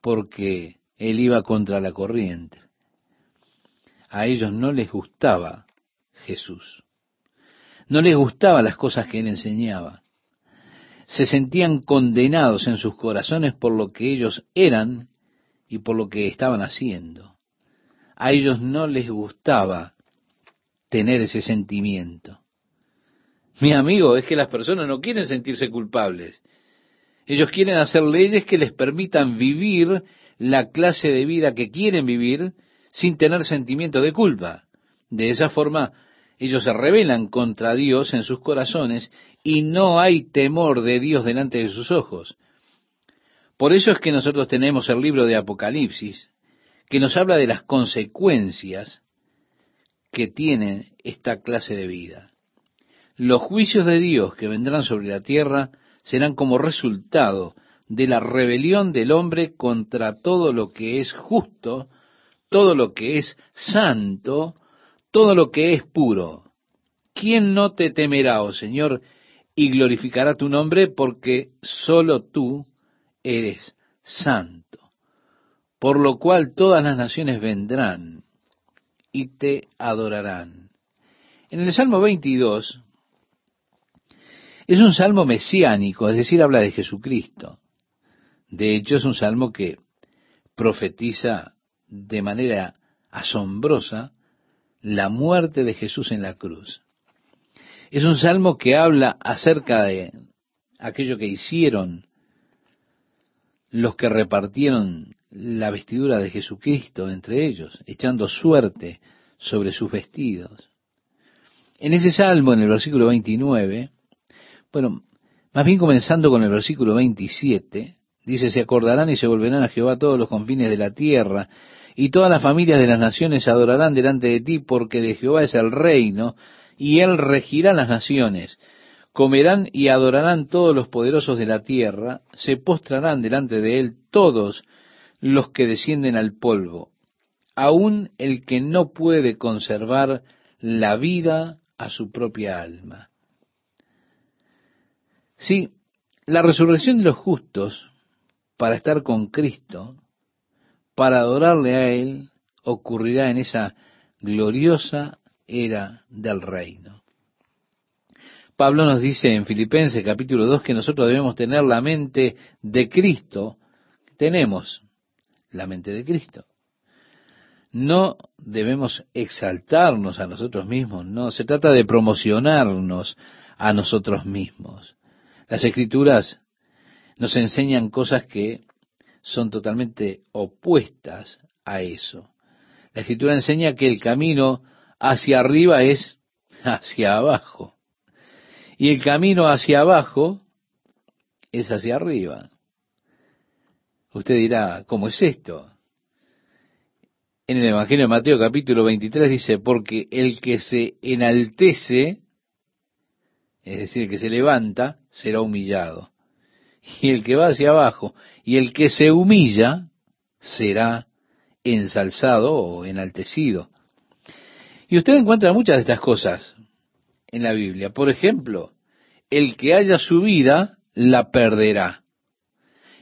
Porque él iba contra la corriente. A ellos no les gustaba Jesús. No les gustaban las cosas que él enseñaba. Se sentían condenados en sus corazones por lo que ellos eran y por lo que estaban haciendo. a ellos no les gustaba tener ese sentimiento. Mi amigo, es que las personas no quieren sentirse culpables. Ellos quieren hacer leyes que les permitan vivir la clase de vida que quieren vivir sin tener sentimiento de culpa. De esa forma, ellos se rebelan contra Dios en sus corazones y no hay temor de Dios delante de sus ojos. Por eso es que nosotros tenemos el libro de Apocalipsis, que nos habla de las consecuencias que tiene esta clase de vida. Los juicios de Dios que vendrán sobre la tierra serán como resultado de la rebelión del hombre contra todo lo que es justo, todo lo que es santo, todo lo que es puro. ¿Quién no te temerá, oh Señor, y glorificará tu nombre porque sólo tú eres santo? Por lo cual todas las naciones vendrán y te adorarán. En el Salmo 22 es un salmo mesiánico, es decir, habla de Jesucristo. De hecho, es un salmo que profetiza de manera asombrosa la muerte de Jesús en la cruz. Es un salmo que habla acerca de aquello que hicieron los que repartieron la vestidura de Jesucristo entre ellos, echando suerte sobre sus vestidos. En ese salmo, en el versículo 29, bueno, más bien comenzando con el versículo 27, dice, se acordarán y se volverán a Jehová todos los confines de la tierra, y todas las familias de las naciones adorarán delante de ti, porque de Jehová es el reino, y él regirá las naciones. Comerán y adorarán todos los poderosos de la tierra, se postrarán delante de él todos los que descienden al polvo, aun el que no puede conservar la vida a su propia alma. Sí, la resurrección de los justos para estar con Cristo, para adorarle a Él, ocurrirá en esa gloriosa era del reino. Pablo nos dice en Filipenses capítulo 2 que nosotros debemos tener la mente de Cristo. Tenemos la mente de Cristo. No debemos exaltarnos a nosotros mismos, no, se trata de promocionarnos a nosotros mismos. Las escrituras nos enseñan cosas que son totalmente opuestas a eso. La escritura enseña que el camino hacia arriba es hacia abajo. Y el camino hacia abajo es hacia arriba. Usted dirá, ¿cómo es esto? En el Evangelio de Mateo capítulo 23 dice, porque el que se enaltece es decir, el que se levanta será humillado. Y el que va hacia abajo y el que se humilla será ensalzado o enaltecido. Y usted encuentra muchas de estas cosas en la Biblia. Por ejemplo, el que haya su vida la perderá.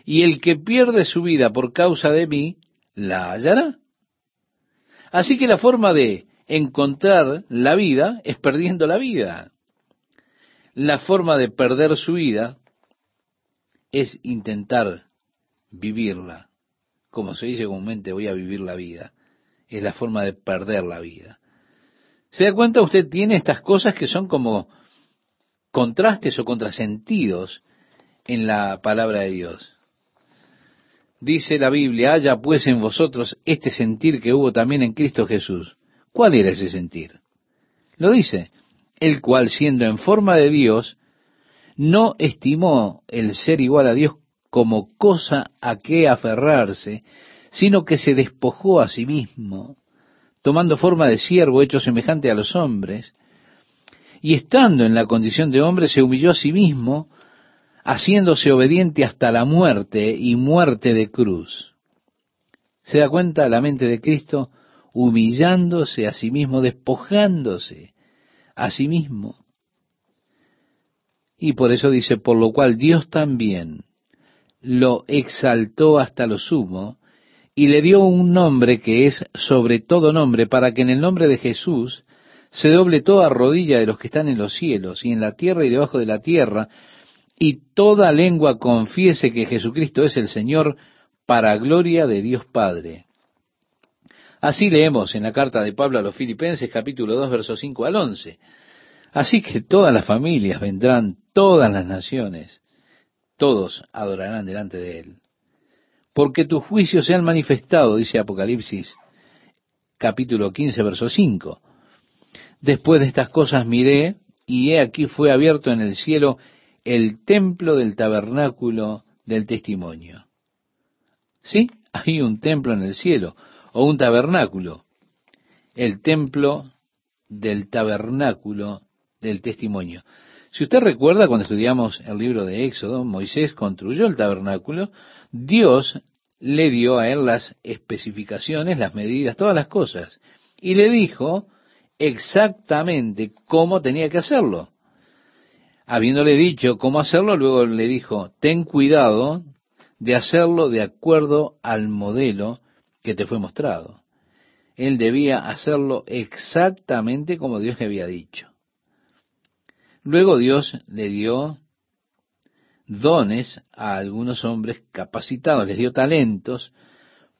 Y el que pierde su vida por causa de mí, la hallará. Así que la forma de encontrar la vida es perdiendo la vida la forma de perder su vida es intentar vivirla. Como se dice comúnmente, voy a vivir la vida. Es la forma de perder la vida. ¿Se da cuenta? Usted tiene estas cosas que son como contrastes o contrasentidos en la palabra de Dios. Dice la Biblia, haya pues en vosotros este sentir que hubo también en Cristo Jesús. ¿Cuál era ese sentir? Lo dice, el cual siendo en forma de Dios, no estimó el ser igual a Dios como cosa a que aferrarse, sino que se despojó a sí mismo, tomando forma de siervo hecho semejante a los hombres, y estando en la condición de hombre se humilló a sí mismo, haciéndose obediente hasta la muerte y muerte de cruz. ¿Se da cuenta la mente de Cristo humillándose a sí mismo, despojándose a sí mismo. Y por eso dice, por lo cual Dios también lo exaltó hasta lo sumo y le dio un nombre que es sobre todo nombre, para que en el nombre de Jesús se doble toda rodilla de los que están en los cielos y en la tierra y debajo de la tierra, y toda lengua confiese que Jesucristo es el Señor para gloria de Dios Padre. Así leemos en la carta de Pablo a los Filipenses capítulo 2 versos 5 al 11. Así que todas las familias vendrán, todas las naciones, todos adorarán delante de Él. Porque tus juicios se han manifestado, dice Apocalipsis capítulo 15 verso 5. Después de estas cosas miré y he aquí fue abierto en el cielo el templo del tabernáculo del testimonio. ¿Sí? Hay un templo en el cielo, o un tabernáculo. El templo del tabernáculo del testimonio. Si usted recuerda cuando estudiamos el libro de Éxodo, Moisés construyó el tabernáculo, Dios le dio a él las especificaciones, las medidas, todas las cosas, y le dijo exactamente cómo tenía que hacerlo. Habiéndole dicho cómo hacerlo, luego le dijo, ten cuidado de hacerlo de acuerdo al modelo que te fue mostrado. Él debía hacerlo exactamente como Dios le había dicho. Luego Dios le dio dones a algunos hombres capacitados, les dio talentos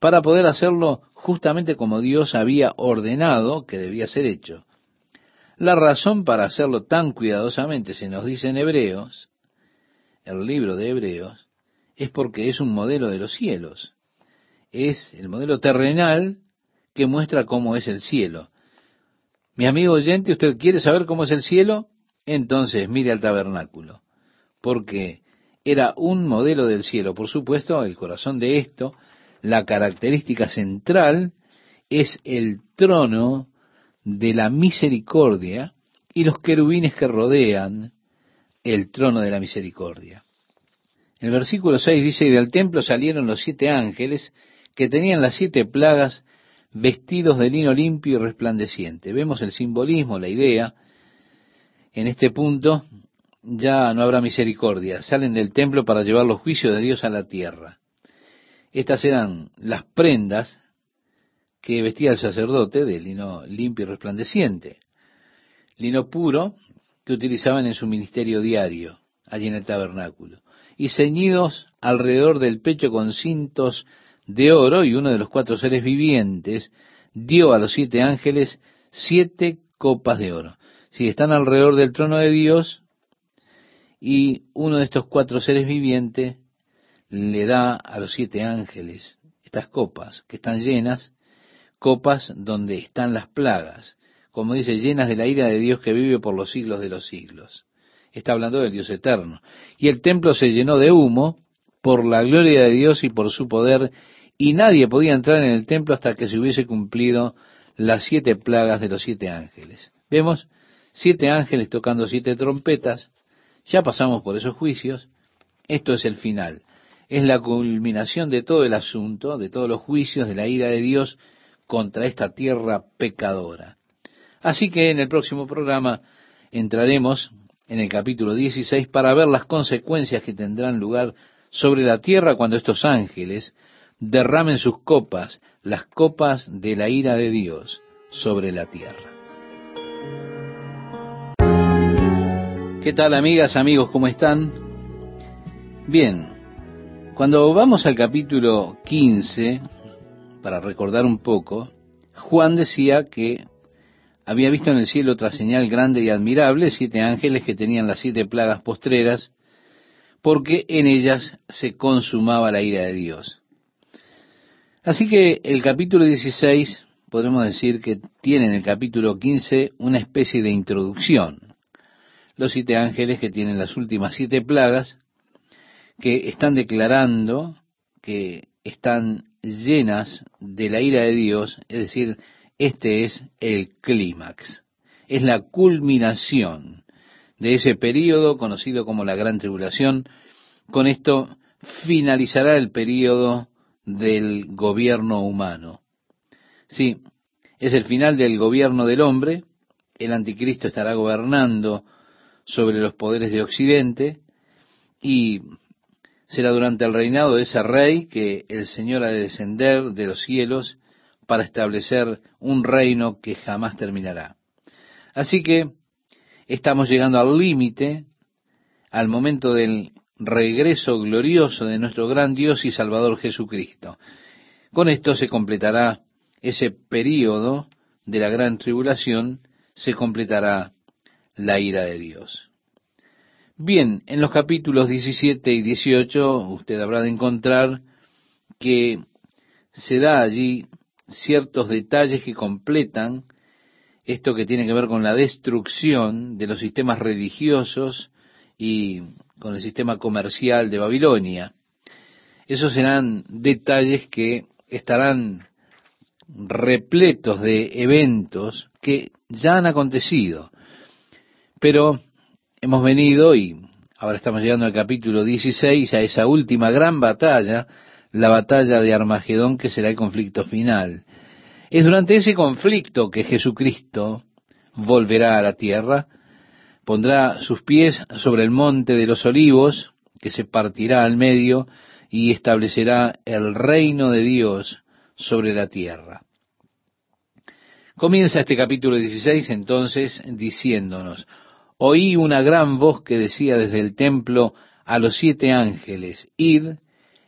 para poder hacerlo justamente como Dios había ordenado que debía ser hecho. La razón para hacerlo tan cuidadosamente, se nos dice en Hebreos, el libro de Hebreos, es porque es un modelo de los cielos. Es el modelo terrenal que muestra cómo es el cielo. Mi amigo oyente, ¿usted quiere saber cómo es el cielo? Entonces mire al tabernáculo, porque era un modelo del cielo. Por supuesto, el corazón de esto, la característica central, es el trono de la misericordia y los querubines que rodean el trono de la misericordia. El versículo 6 dice, y del templo salieron los siete ángeles que tenían las siete plagas vestidos de lino limpio y resplandeciente. Vemos el simbolismo, la idea. En este punto ya no habrá misericordia. Salen del templo para llevar los juicios de Dios a la tierra. Estas eran las prendas que vestía el sacerdote de lino limpio y resplandeciente. Lino puro que utilizaban en su ministerio diario, allí en el tabernáculo. Y ceñidos alrededor del pecho con cintos de oro, y uno de los cuatro seres vivientes dio a los siete ángeles siete copas de oro. Si están alrededor del trono de Dios, y uno de estos cuatro seres vivientes le da a los siete ángeles estas copas que están llenas copas donde están las plagas, como dice, llenas de la ira de Dios que vive por los siglos de los siglos. Está hablando del Dios eterno. Y el templo se llenó de humo por la gloria de Dios y por su poder, y nadie podía entrar en el templo hasta que se hubiese cumplido las siete plagas de los siete ángeles. Vemos siete ángeles tocando siete trompetas, ya pasamos por esos juicios, esto es el final, es la culminación de todo el asunto, de todos los juicios de la ira de Dios contra esta tierra pecadora. Así que en el próximo programa entraremos en el capítulo 16 para ver las consecuencias que tendrán lugar sobre la tierra cuando estos ángeles derramen sus copas, las copas de la ira de Dios sobre la tierra. ¿Qué tal amigas, amigos? ¿Cómo están? Bien, cuando vamos al capítulo 15 para recordar un poco, Juan decía que había visto en el cielo otra señal grande y admirable, siete ángeles que tenían las siete plagas postreras, porque en ellas se consumaba la ira de Dios. Así que el capítulo 16, podemos decir que tiene en el capítulo 15 una especie de introducción. Los siete ángeles que tienen las últimas siete plagas, que están declarando que están llenas de la ira de Dios, es decir, este es el clímax, es la culminación de ese período conocido como la gran tribulación. Con esto finalizará el período del gobierno humano. Sí, es el final del gobierno del hombre, el anticristo estará gobernando sobre los poderes de Occidente y será durante el reinado de ese rey que el Señor ha de descender de los cielos para establecer un reino que jamás terminará. Así que estamos llegando al límite, al momento del regreso glorioso de nuestro gran Dios y Salvador Jesucristo. Con esto se completará ese período de la gran tribulación, se completará la ira de Dios. Bien, en los capítulos 17 y 18 usted habrá de encontrar que se da allí ciertos detalles que completan esto que tiene que ver con la destrucción de los sistemas religiosos y con el sistema comercial de Babilonia. Esos serán detalles que estarán repletos de eventos que ya han acontecido. Pero hemos venido y ahora estamos llegando al capítulo 16, a esa última gran batalla, la batalla de Armagedón, que será el conflicto final. Es durante ese conflicto que Jesucristo volverá a la tierra, pondrá sus pies sobre el monte de los olivos, que se partirá al medio, y establecerá el reino de Dios sobre la tierra. Comienza este capítulo 16 entonces diciéndonos, oí una gran voz que decía desde el templo a los siete ángeles, id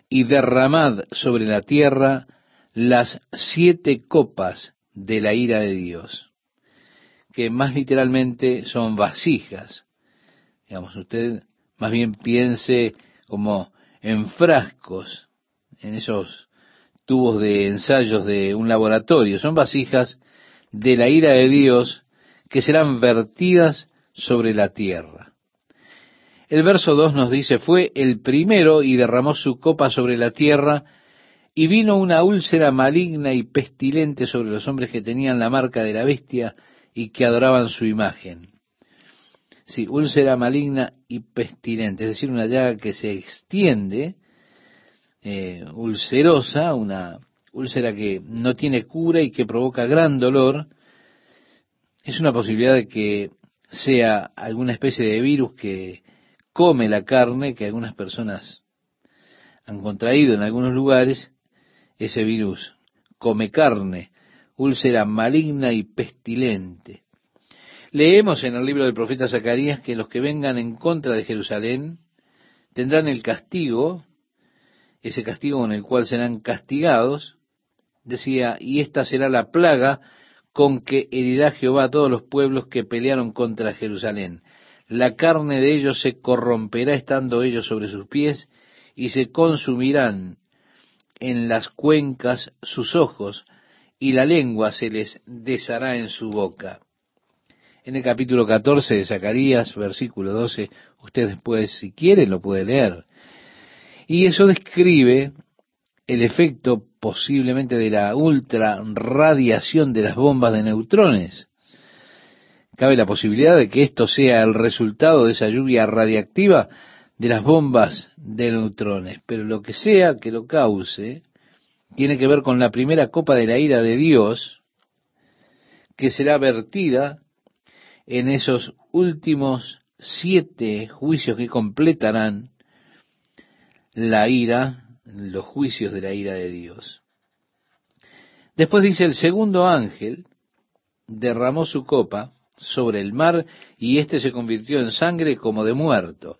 y derramad sobre la tierra las siete copas de la ira de Dios, que más literalmente son vasijas. Digamos, usted más bien piense como en frascos, en esos tubos de ensayos de un laboratorio. Son vasijas de la ira de Dios que serán vertidas sobre la tierra. El verso 2 nos dice, fue el primero y derramó su copa sobre la tierra, y vino una úlcera maligna y pestilente sobre los hombres que tenían la marca de la bestia y que adoraban su imagen. Sí, úlcera maligna y pestilente, es decir, una llaga que se extiende, eh, ulcerosa, una úlcera que no tiene cura y que provoca gran dolor, es una posibilidad de que sea alguna especie de virus que come la carne, que algunas personas han contraído en algunos lugares, ese virus come carne, úlcera maligna y pestilente. Leemos en el libro del profeta Zacarías que los que vengan en contra de Jerusalén tendrán el castigo, ese castigo con el cual serán castigados, decía, y esta será la plaga con que herirá Jehová a todos los pueblos que pelearon contra Jerusalén. La carne de ellos se corromperá estando ellos sobre sus pies, y se consumirán en las cuencas sus ojos, y la lengua se les deshará en su boca. En el capítulo 14 de Zacarías, versículo 12, usted después, si quiere, lo puede leer. Y eso describe el efecto posiblemente de la ultra radiación de las bombas de neutrones. Cabe la posibilidad de que esto sea el resultado de esa lluvia radiactiva de las bombas de neutrones, pero lo que sea que lo cause, tiene que ver con la primera copa de la ira de Dios, que será vertida en esos últimos siete juicios que completarán la ira los juicios de la ira de Dios. Después dice, el segundo ángel derramó su copa sobre el mar y éste se convirtió en sangre como de muerto,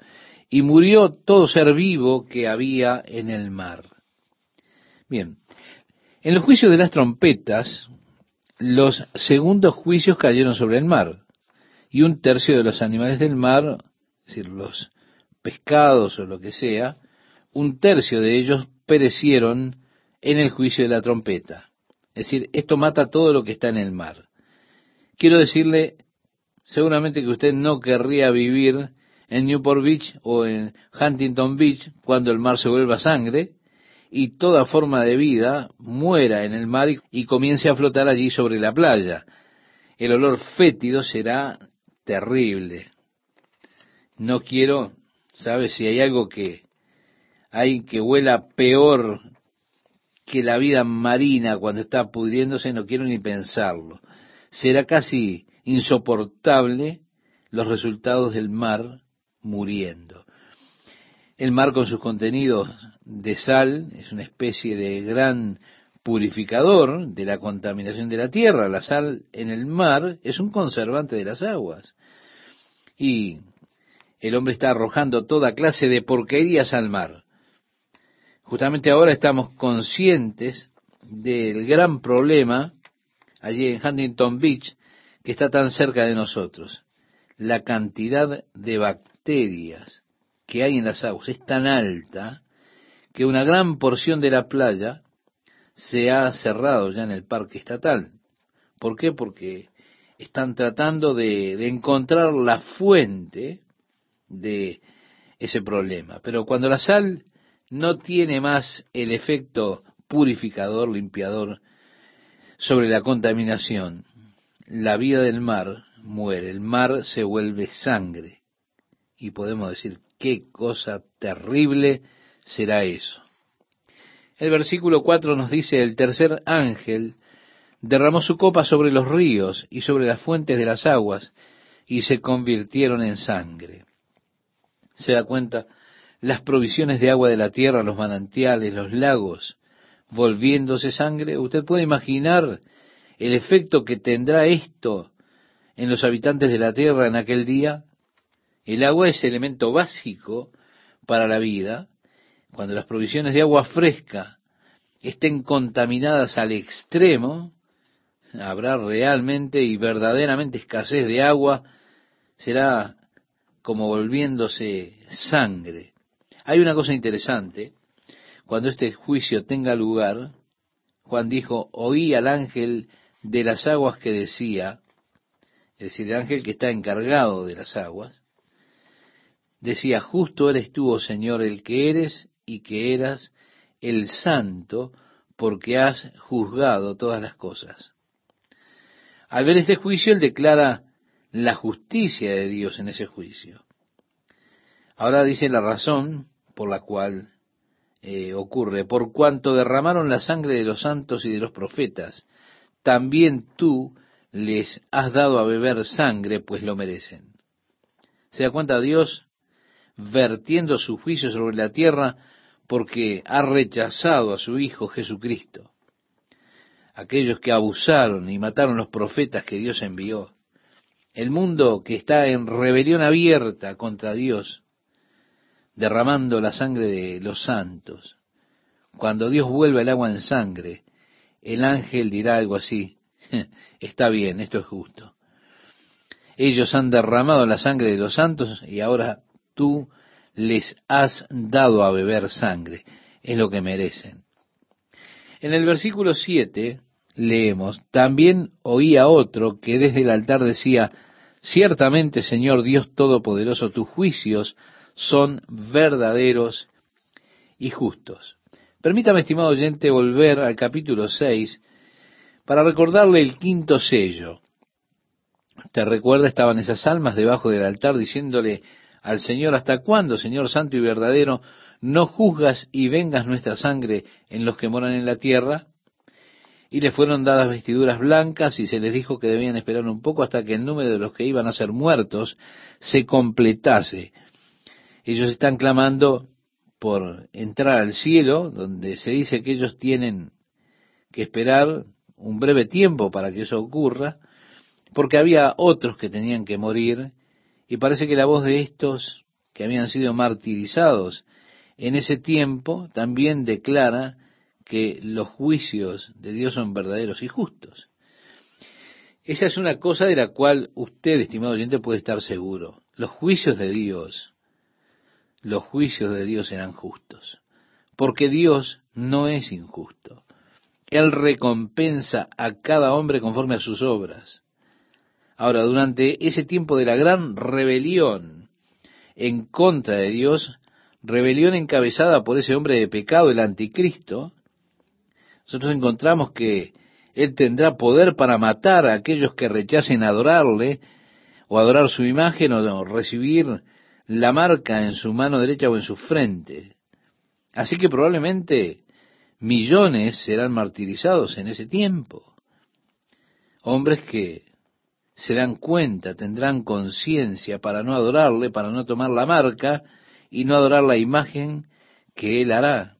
y murió todo ser vivo que había en el mar. Bien, en los juicios de las trompetas, los segundos juicios cayeron sobre el mar, y un tercio de los animales del mar, es decir, los pescados o lo que sea, un tercio de ellos perecieron en el juicio de la trompeta. Es decir, esto mata todo lo que está en el mar. Quiero decirle, seguramente que usted no querría vivir en Newport Beach o en Huntington Beach cuando el mar se vuelva sangre y toda forma de vida muera en el mar y comience a flotar allí sobre la playa. El olor fétido será terrible. No quiero, ¿sabe? Si hay algo que hay que huela peor que la vida marina cuando está pudriéndose, no quiero ni pensarlo. Será casi insoportable los resultados del mar muriendo. El mar con sus contenidos de sal es una especie de gran purificador de la contaminación de la tierra. La sal en el mar es un conservante de las aguas. Y el hombre está arrojando toda clase de porquerías al mar. Justamente ahora estamos conscientes del gran problema allí en Huntington Beach, que está tan cerca de nosotros. La cantidad de bacterias que hay en las aguas es tan alta que una gran porción de la playa se ha cerrado ya en el parque estatal. ¿Por qué? Porque están tratando de, de encontrar la fuente de ese problema. Pero cuando la sal no tiene más el efecto purificador, limpiador sobre la contaminación, la vida del mar muere, el mar se vuelve sangre. Y podemos decir, qué cosa terrible será eso. El versículo 4 nos dice, el tercer ángel derramó su copa sobre los ríos y sobre las fuentes de las aguas, y se convirtieron en sangre. ¿Se da cuenta? Las provisiones de agua de la tierra, los manantiales, los lagos, volviéndose sangre. Usted puede imaginar el efecto que tendrá esto en los habitantes de la tierra en aquel día. El agua es elemento básico para la vida. Cuando las provisiones de agua fresca estén contaminadas al extremo, habrá realmente y verdaderamente escasez de agua, será como volviéndose sangre. Hay una cosa interesante, cuando este juicio tenga lugar, Juan dijo, oí al ángel de las aguas que decía, es decir, el ángel que está encargado de las aguas, decía, justo eres tú, oh Señor, el que eres y que eras el santo, porque has juzgado todas las cosas. Al ver este juicio, él declara la justicia de Dios en ese juicio. Ahora dice la razón por la cual eh, ocurre, por cuanto derramaron la sangre de los santos y de los profetas, también tú les has dado a beber sangre, pues lo merecen. ¿Se da cuenta Dios vertiendo su juicio sobre la tierra porque ha rechazado a su Hijo Jesucristo? Aquellos que abusaron y mataron los profetas que Dios envió. El mundo que está en rebelión abierta contra Dios derramando la sangre de los santos. Cuando Dios vuelva el agua en sangre, el ángel dirá algo así, está bien, esto es justo. Ellos han derramado la sangre de los santos y ahora tú les has dado a beber sangre, es lo que merecen. En el versículo 7 leemos, también oía otro que desde el altar decía, ciertamente Señor Dios Todopoderoso, tus juicios son verdaderos y justos. Permítame, estimado oyente, volver al capítulo 6 para recordarle el quinto sello. ¿Te recuerda? Estaban esas almas debajo del altar diciéndole al Señor, ¿hasta cuándo, Señor Santo y verdadero, no juzgas y vengas nuestra sangre en los que moran en la tierra? Y le fueron dadas vestiduras blancas y se les dijo que debían esperar un poco hasta que el número de los que iban a ser muertos se completase ellos están clamando por entrar al cielo, donde se dice que ellos tienen que esperar un breve tiempo para que eso ocurra, porque había otros que tenían que morir, y parece que la voz de estos que habían sido martirizados en ese tiempo también declara que los juicios de Dios son verdaderos y justos. Esa es una cosa de la cual usted, estimado oyente, puede estar seguro. Los juicios de Dios los juicios de Dios serán justos, porque Dios no es injusto. Él recompensa a cada hombre conforme a sus obras. Ahora, durante ese tiempo de la gran rebelión en contra de Dios, rebelión encabezada por ese hombre de pecado, el anticristo, nosotros encontramos que Él tendrá poder para matar a aquellos que rechacen adorarle o adorar su imagen o recibir la marca en su mano derecha o en su frente. Así que probablemente millones serán martirizados en ese tiempo. Hombres que se dan cuenta, tendrán conciencia para no adorarle, para no tomar la marca y no adorar la imagen que él hará.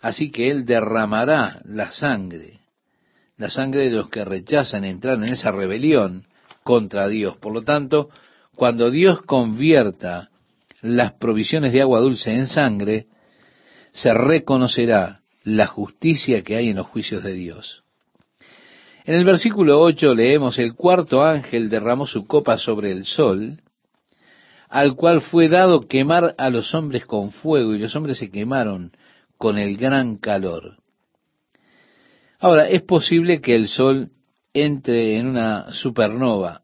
Así que él derramará la sangre, la sangre de los que rechazan entrar en esa rebelión contra Dios. Por lo tanto, cuando Dios convierta las provisiones de agua dulce en sangre, se reconocerá la justicia que hay en los juicios de Dios. En el versículo 8 leemos, el cuarto ángel derramó su copa sobre el sol, al cual fue dado quemar a los hombres con fuego, y los hombres se quemaron con el gran calor. Ahora, es posible que el sol entre en una supernova.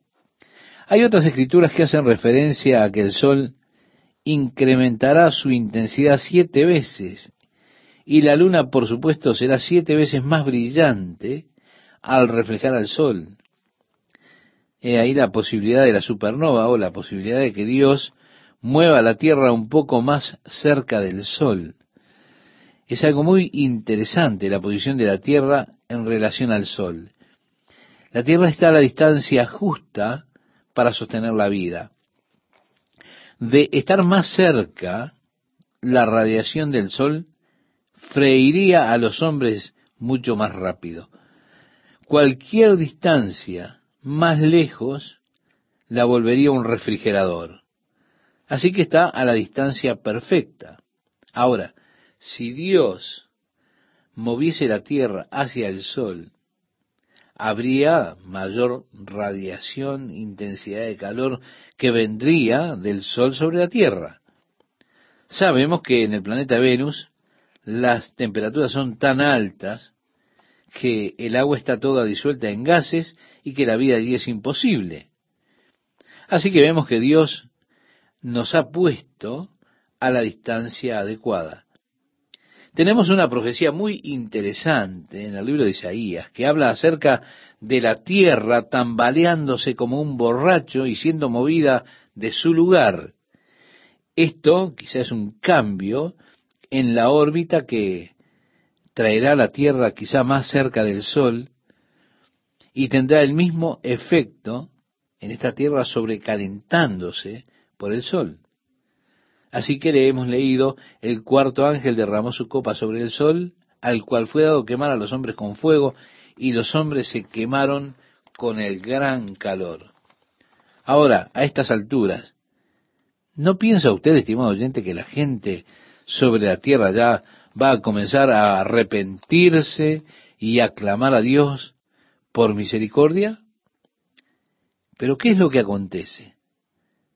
Hay otras escrituras que hacen referencia a que el sol incrementará su intensidad siete veces y la luna, por supuesto, será siete veces más brillante al reflejar al sol. He ahí la posibilidad de la supernova o la posibilidad de que Dios mueva la Tierra un poco más cerca del sol. Es algo muy interesante la posición de la Tierra en relación al sol. La Tierra está a la distancia justa para sostener la vida. De estar más cerca, la radiación del sol freiría a los hombres mucho más rápido. Cualquier distancia más lejos la volvería un refrigerador. Así que está a la distancia perfecta. Ahora, si Dios moviese la tierra hacia el sol, habría mayor radiación, intensidad de calor que vendría del sol sobre la tierra. Sabemos que en el planeta Venus las temperaturas son tan altas que el agua está toda disuelta en gases y que la vida allí es imposible. Así que vemos que Dios nos ha puesto a la distancia adecuada. Tenemos una profecía muy interesante en el libro de Isaías que habla acerca de la tierra tambaleándose como un borracho y siendo movida de su lugar. Esto quizás es un cambio en la órbita que traerá la Tierra quizá más cerca del Sol y tendrá el mismo efecto en esta Tierra sobrecalentándose por el Sol. Así que le hemos leído, el cuarto ángel derramó su copa sobre el Sol, al cual fue dado quemar a los hombres con fuego, y los hombres se quemaron con el gran calor. Ahora, a estas alturas, ¿no piensa usted, estimado oyente, que la gente sobre la tierra ya va a comenzar a arrepentirse y a clamar a Dios por misericordia? Pero ¿qué es lo que acontece?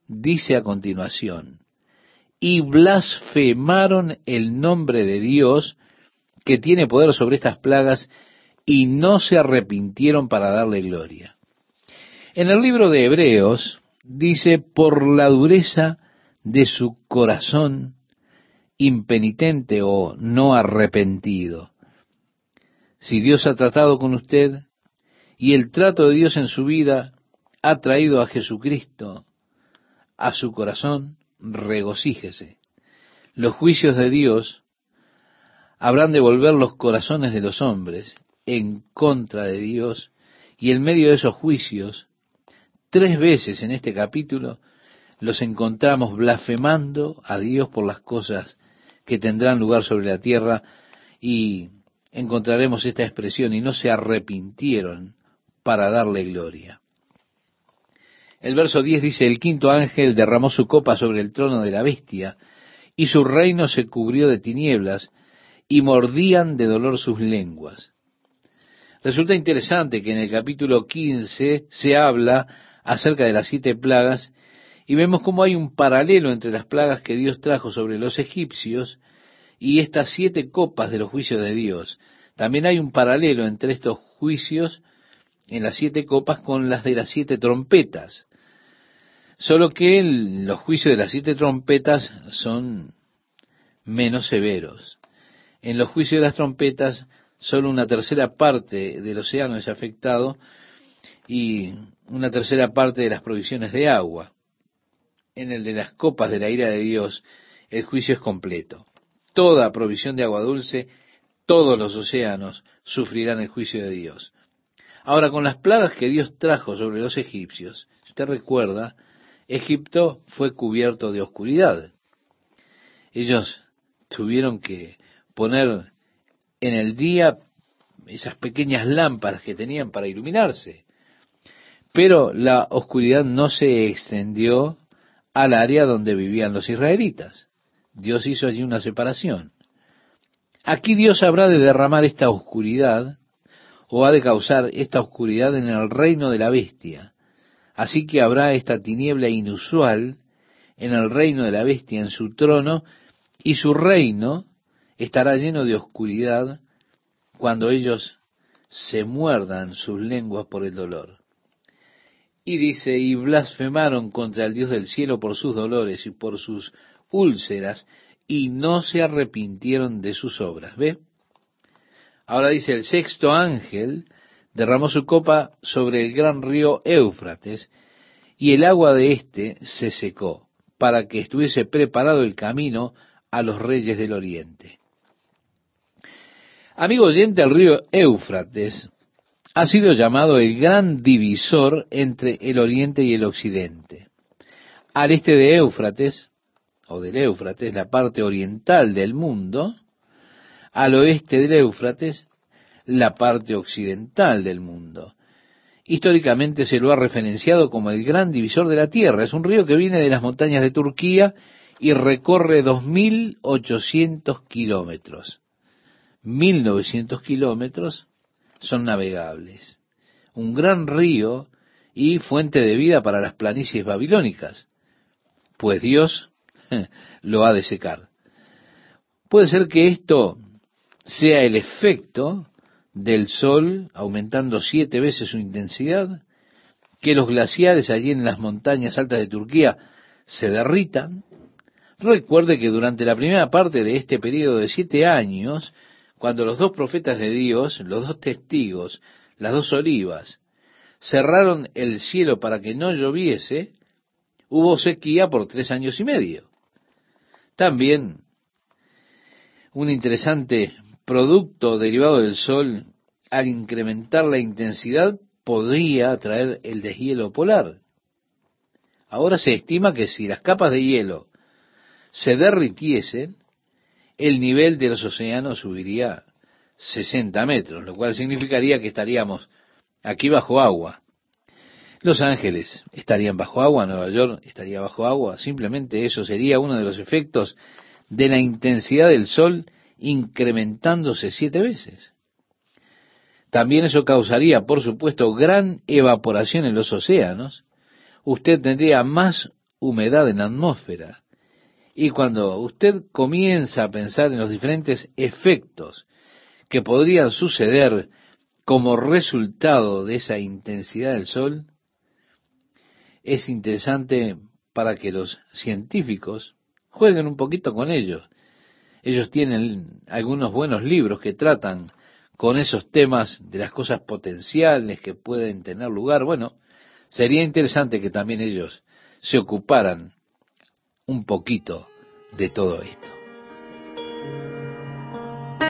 Dice a continuación, y blasfemaron el nombre de Dios que tiene poder sobre estas plagas y no se arrepintieron para darle gloria. En el libro de Hebreos dice, por la dureza de su corazón impenitente o no arrepentido. Si Dios ha tratado con usted y el trato de Dios en su vida ha traído a Jesucristo a su corazón, regocíjese. Los juicios de Dios habrán de volver los corazones de los hombres en contra de Dios y en medio de esos juicios, tres veces en este capítulo, los encontramos blasfemando a Dios por las cosas que tendrán lugar sobre la tierra y encontraremos esta expresión y no se arrepintieron para darle gloria. El verso 10 dice, el quinto ángel derramó su copa sobre el trono de la bestia y su reino se cubrió de tinieblas y mordían de dolor sus lenguas. Resulta interesante que en el capítulo 15 se habla acerca de las siete plagas y vemos cómo hay un paralelo entre las plagas que Dios trajo sobre los egipcios y estas siete copas de los juicios de Dios. También hay un paralelo entre estos juicios en las siete copas con las de las siete trompetas. Solo que los juicios de las siete trompetas son menos severos. En los juicios de las trompetas, solo una tercera parte del océano es afectado y una tercera parte de las provisiones de agua en el de las copas de la ira de Dios, el juicio es completo. Toda provisión de agua dulce, todos los océanos sufrirán el juicio de Dios. Ahora, con las plagas que Dios trajo sobre los egipcios, si usted recuerda, Egipto fue cubierto de oscuridad. Ellos tuvieron que poner en el día esas pequeñas lámparas que tenían para iluminarse. Pero la oscuridad no se extendió al área donde vivían los israelitas. Dios hizo allí una separación. Aquí Dios habrá de derramar esta oscuridad o ha de causar esta oscuridad en el reino de la bestia. Así que habrá esta tiniebla inusual en el reino de la bestia, en su trono, y su reino estará lleno de oscuridad cuando ellos se muerdan sus lenguas por el dolor. Y dice, y blasfemaron contra el Dios del cielo por sus dolores y por sus úlceras, y no se arrepintieron de sus obras. ¿Ve? Ahora dice, el sexto ángel derramó su copa sobre el gran río Éufrates, y el agua de éste se secó, para que estuviese preparado el camino a los reyes del oriente. Amigo oyente, el río Éufrates ha sido llamado el gran divisor entre el oriente y el occidente. Al este de Éufrates, o del Éufrates, la parte oriental del mundo, al oeste del Éufrates, la parte occidental del mundo. Históricamente se lo ha referenciado como el gran divisor de la tierra. Es un río que viene de las montañas de Turquía y recorre 2.800 kilómetros. 1.900 kilómetros son navegables. Un gran río y fuente de vida para las planicies babilónicas, pues Dios lo ha de secar. Puede ser que esto sea el efecto del sol aumentando siete veces su intensidad, que los glaciares allí en las montañas altas de Turquía se derritan. Recuerde que durante la primera parte de este periodo de siete años, cuando los dos profetas de Dios, los dos testigos, las dos olivas, cerraron el cielo para que no lloviese, hubo sequía por tres años y medio. También un interesante producto derivado del sol, al incrementar la intensidad, podría atraer el deshielo polar. Ahora se estima que si las capas de hielo se derritiesen, el nivel de los océanos subiría 60 metros, lo cual significaría que estaríamos aquí bajo agua. Los Ángeles estarían bajo agua, Nueva York estaría bajo agua, simplemente eso sería uno de los efectos de la intensidad del sol incrementándose siete veces. También eso causaría, por supuesto, gran evaporación en los océanos. Usted tendría más humedad en la atmósfera. Y cuando usted comienza a pensar en los diferentes efectos que podrían suceder como resultado de esa intensidad del sol, es interesante para que los científicos jueguen un poquito con ellos. Ellos tienen algunos buenos libros que tratan con esos temas de las cosas potenciales que pueden tener lugar. Bueno, sería interesante que también ellos se ocuparan un poquito de todo esto.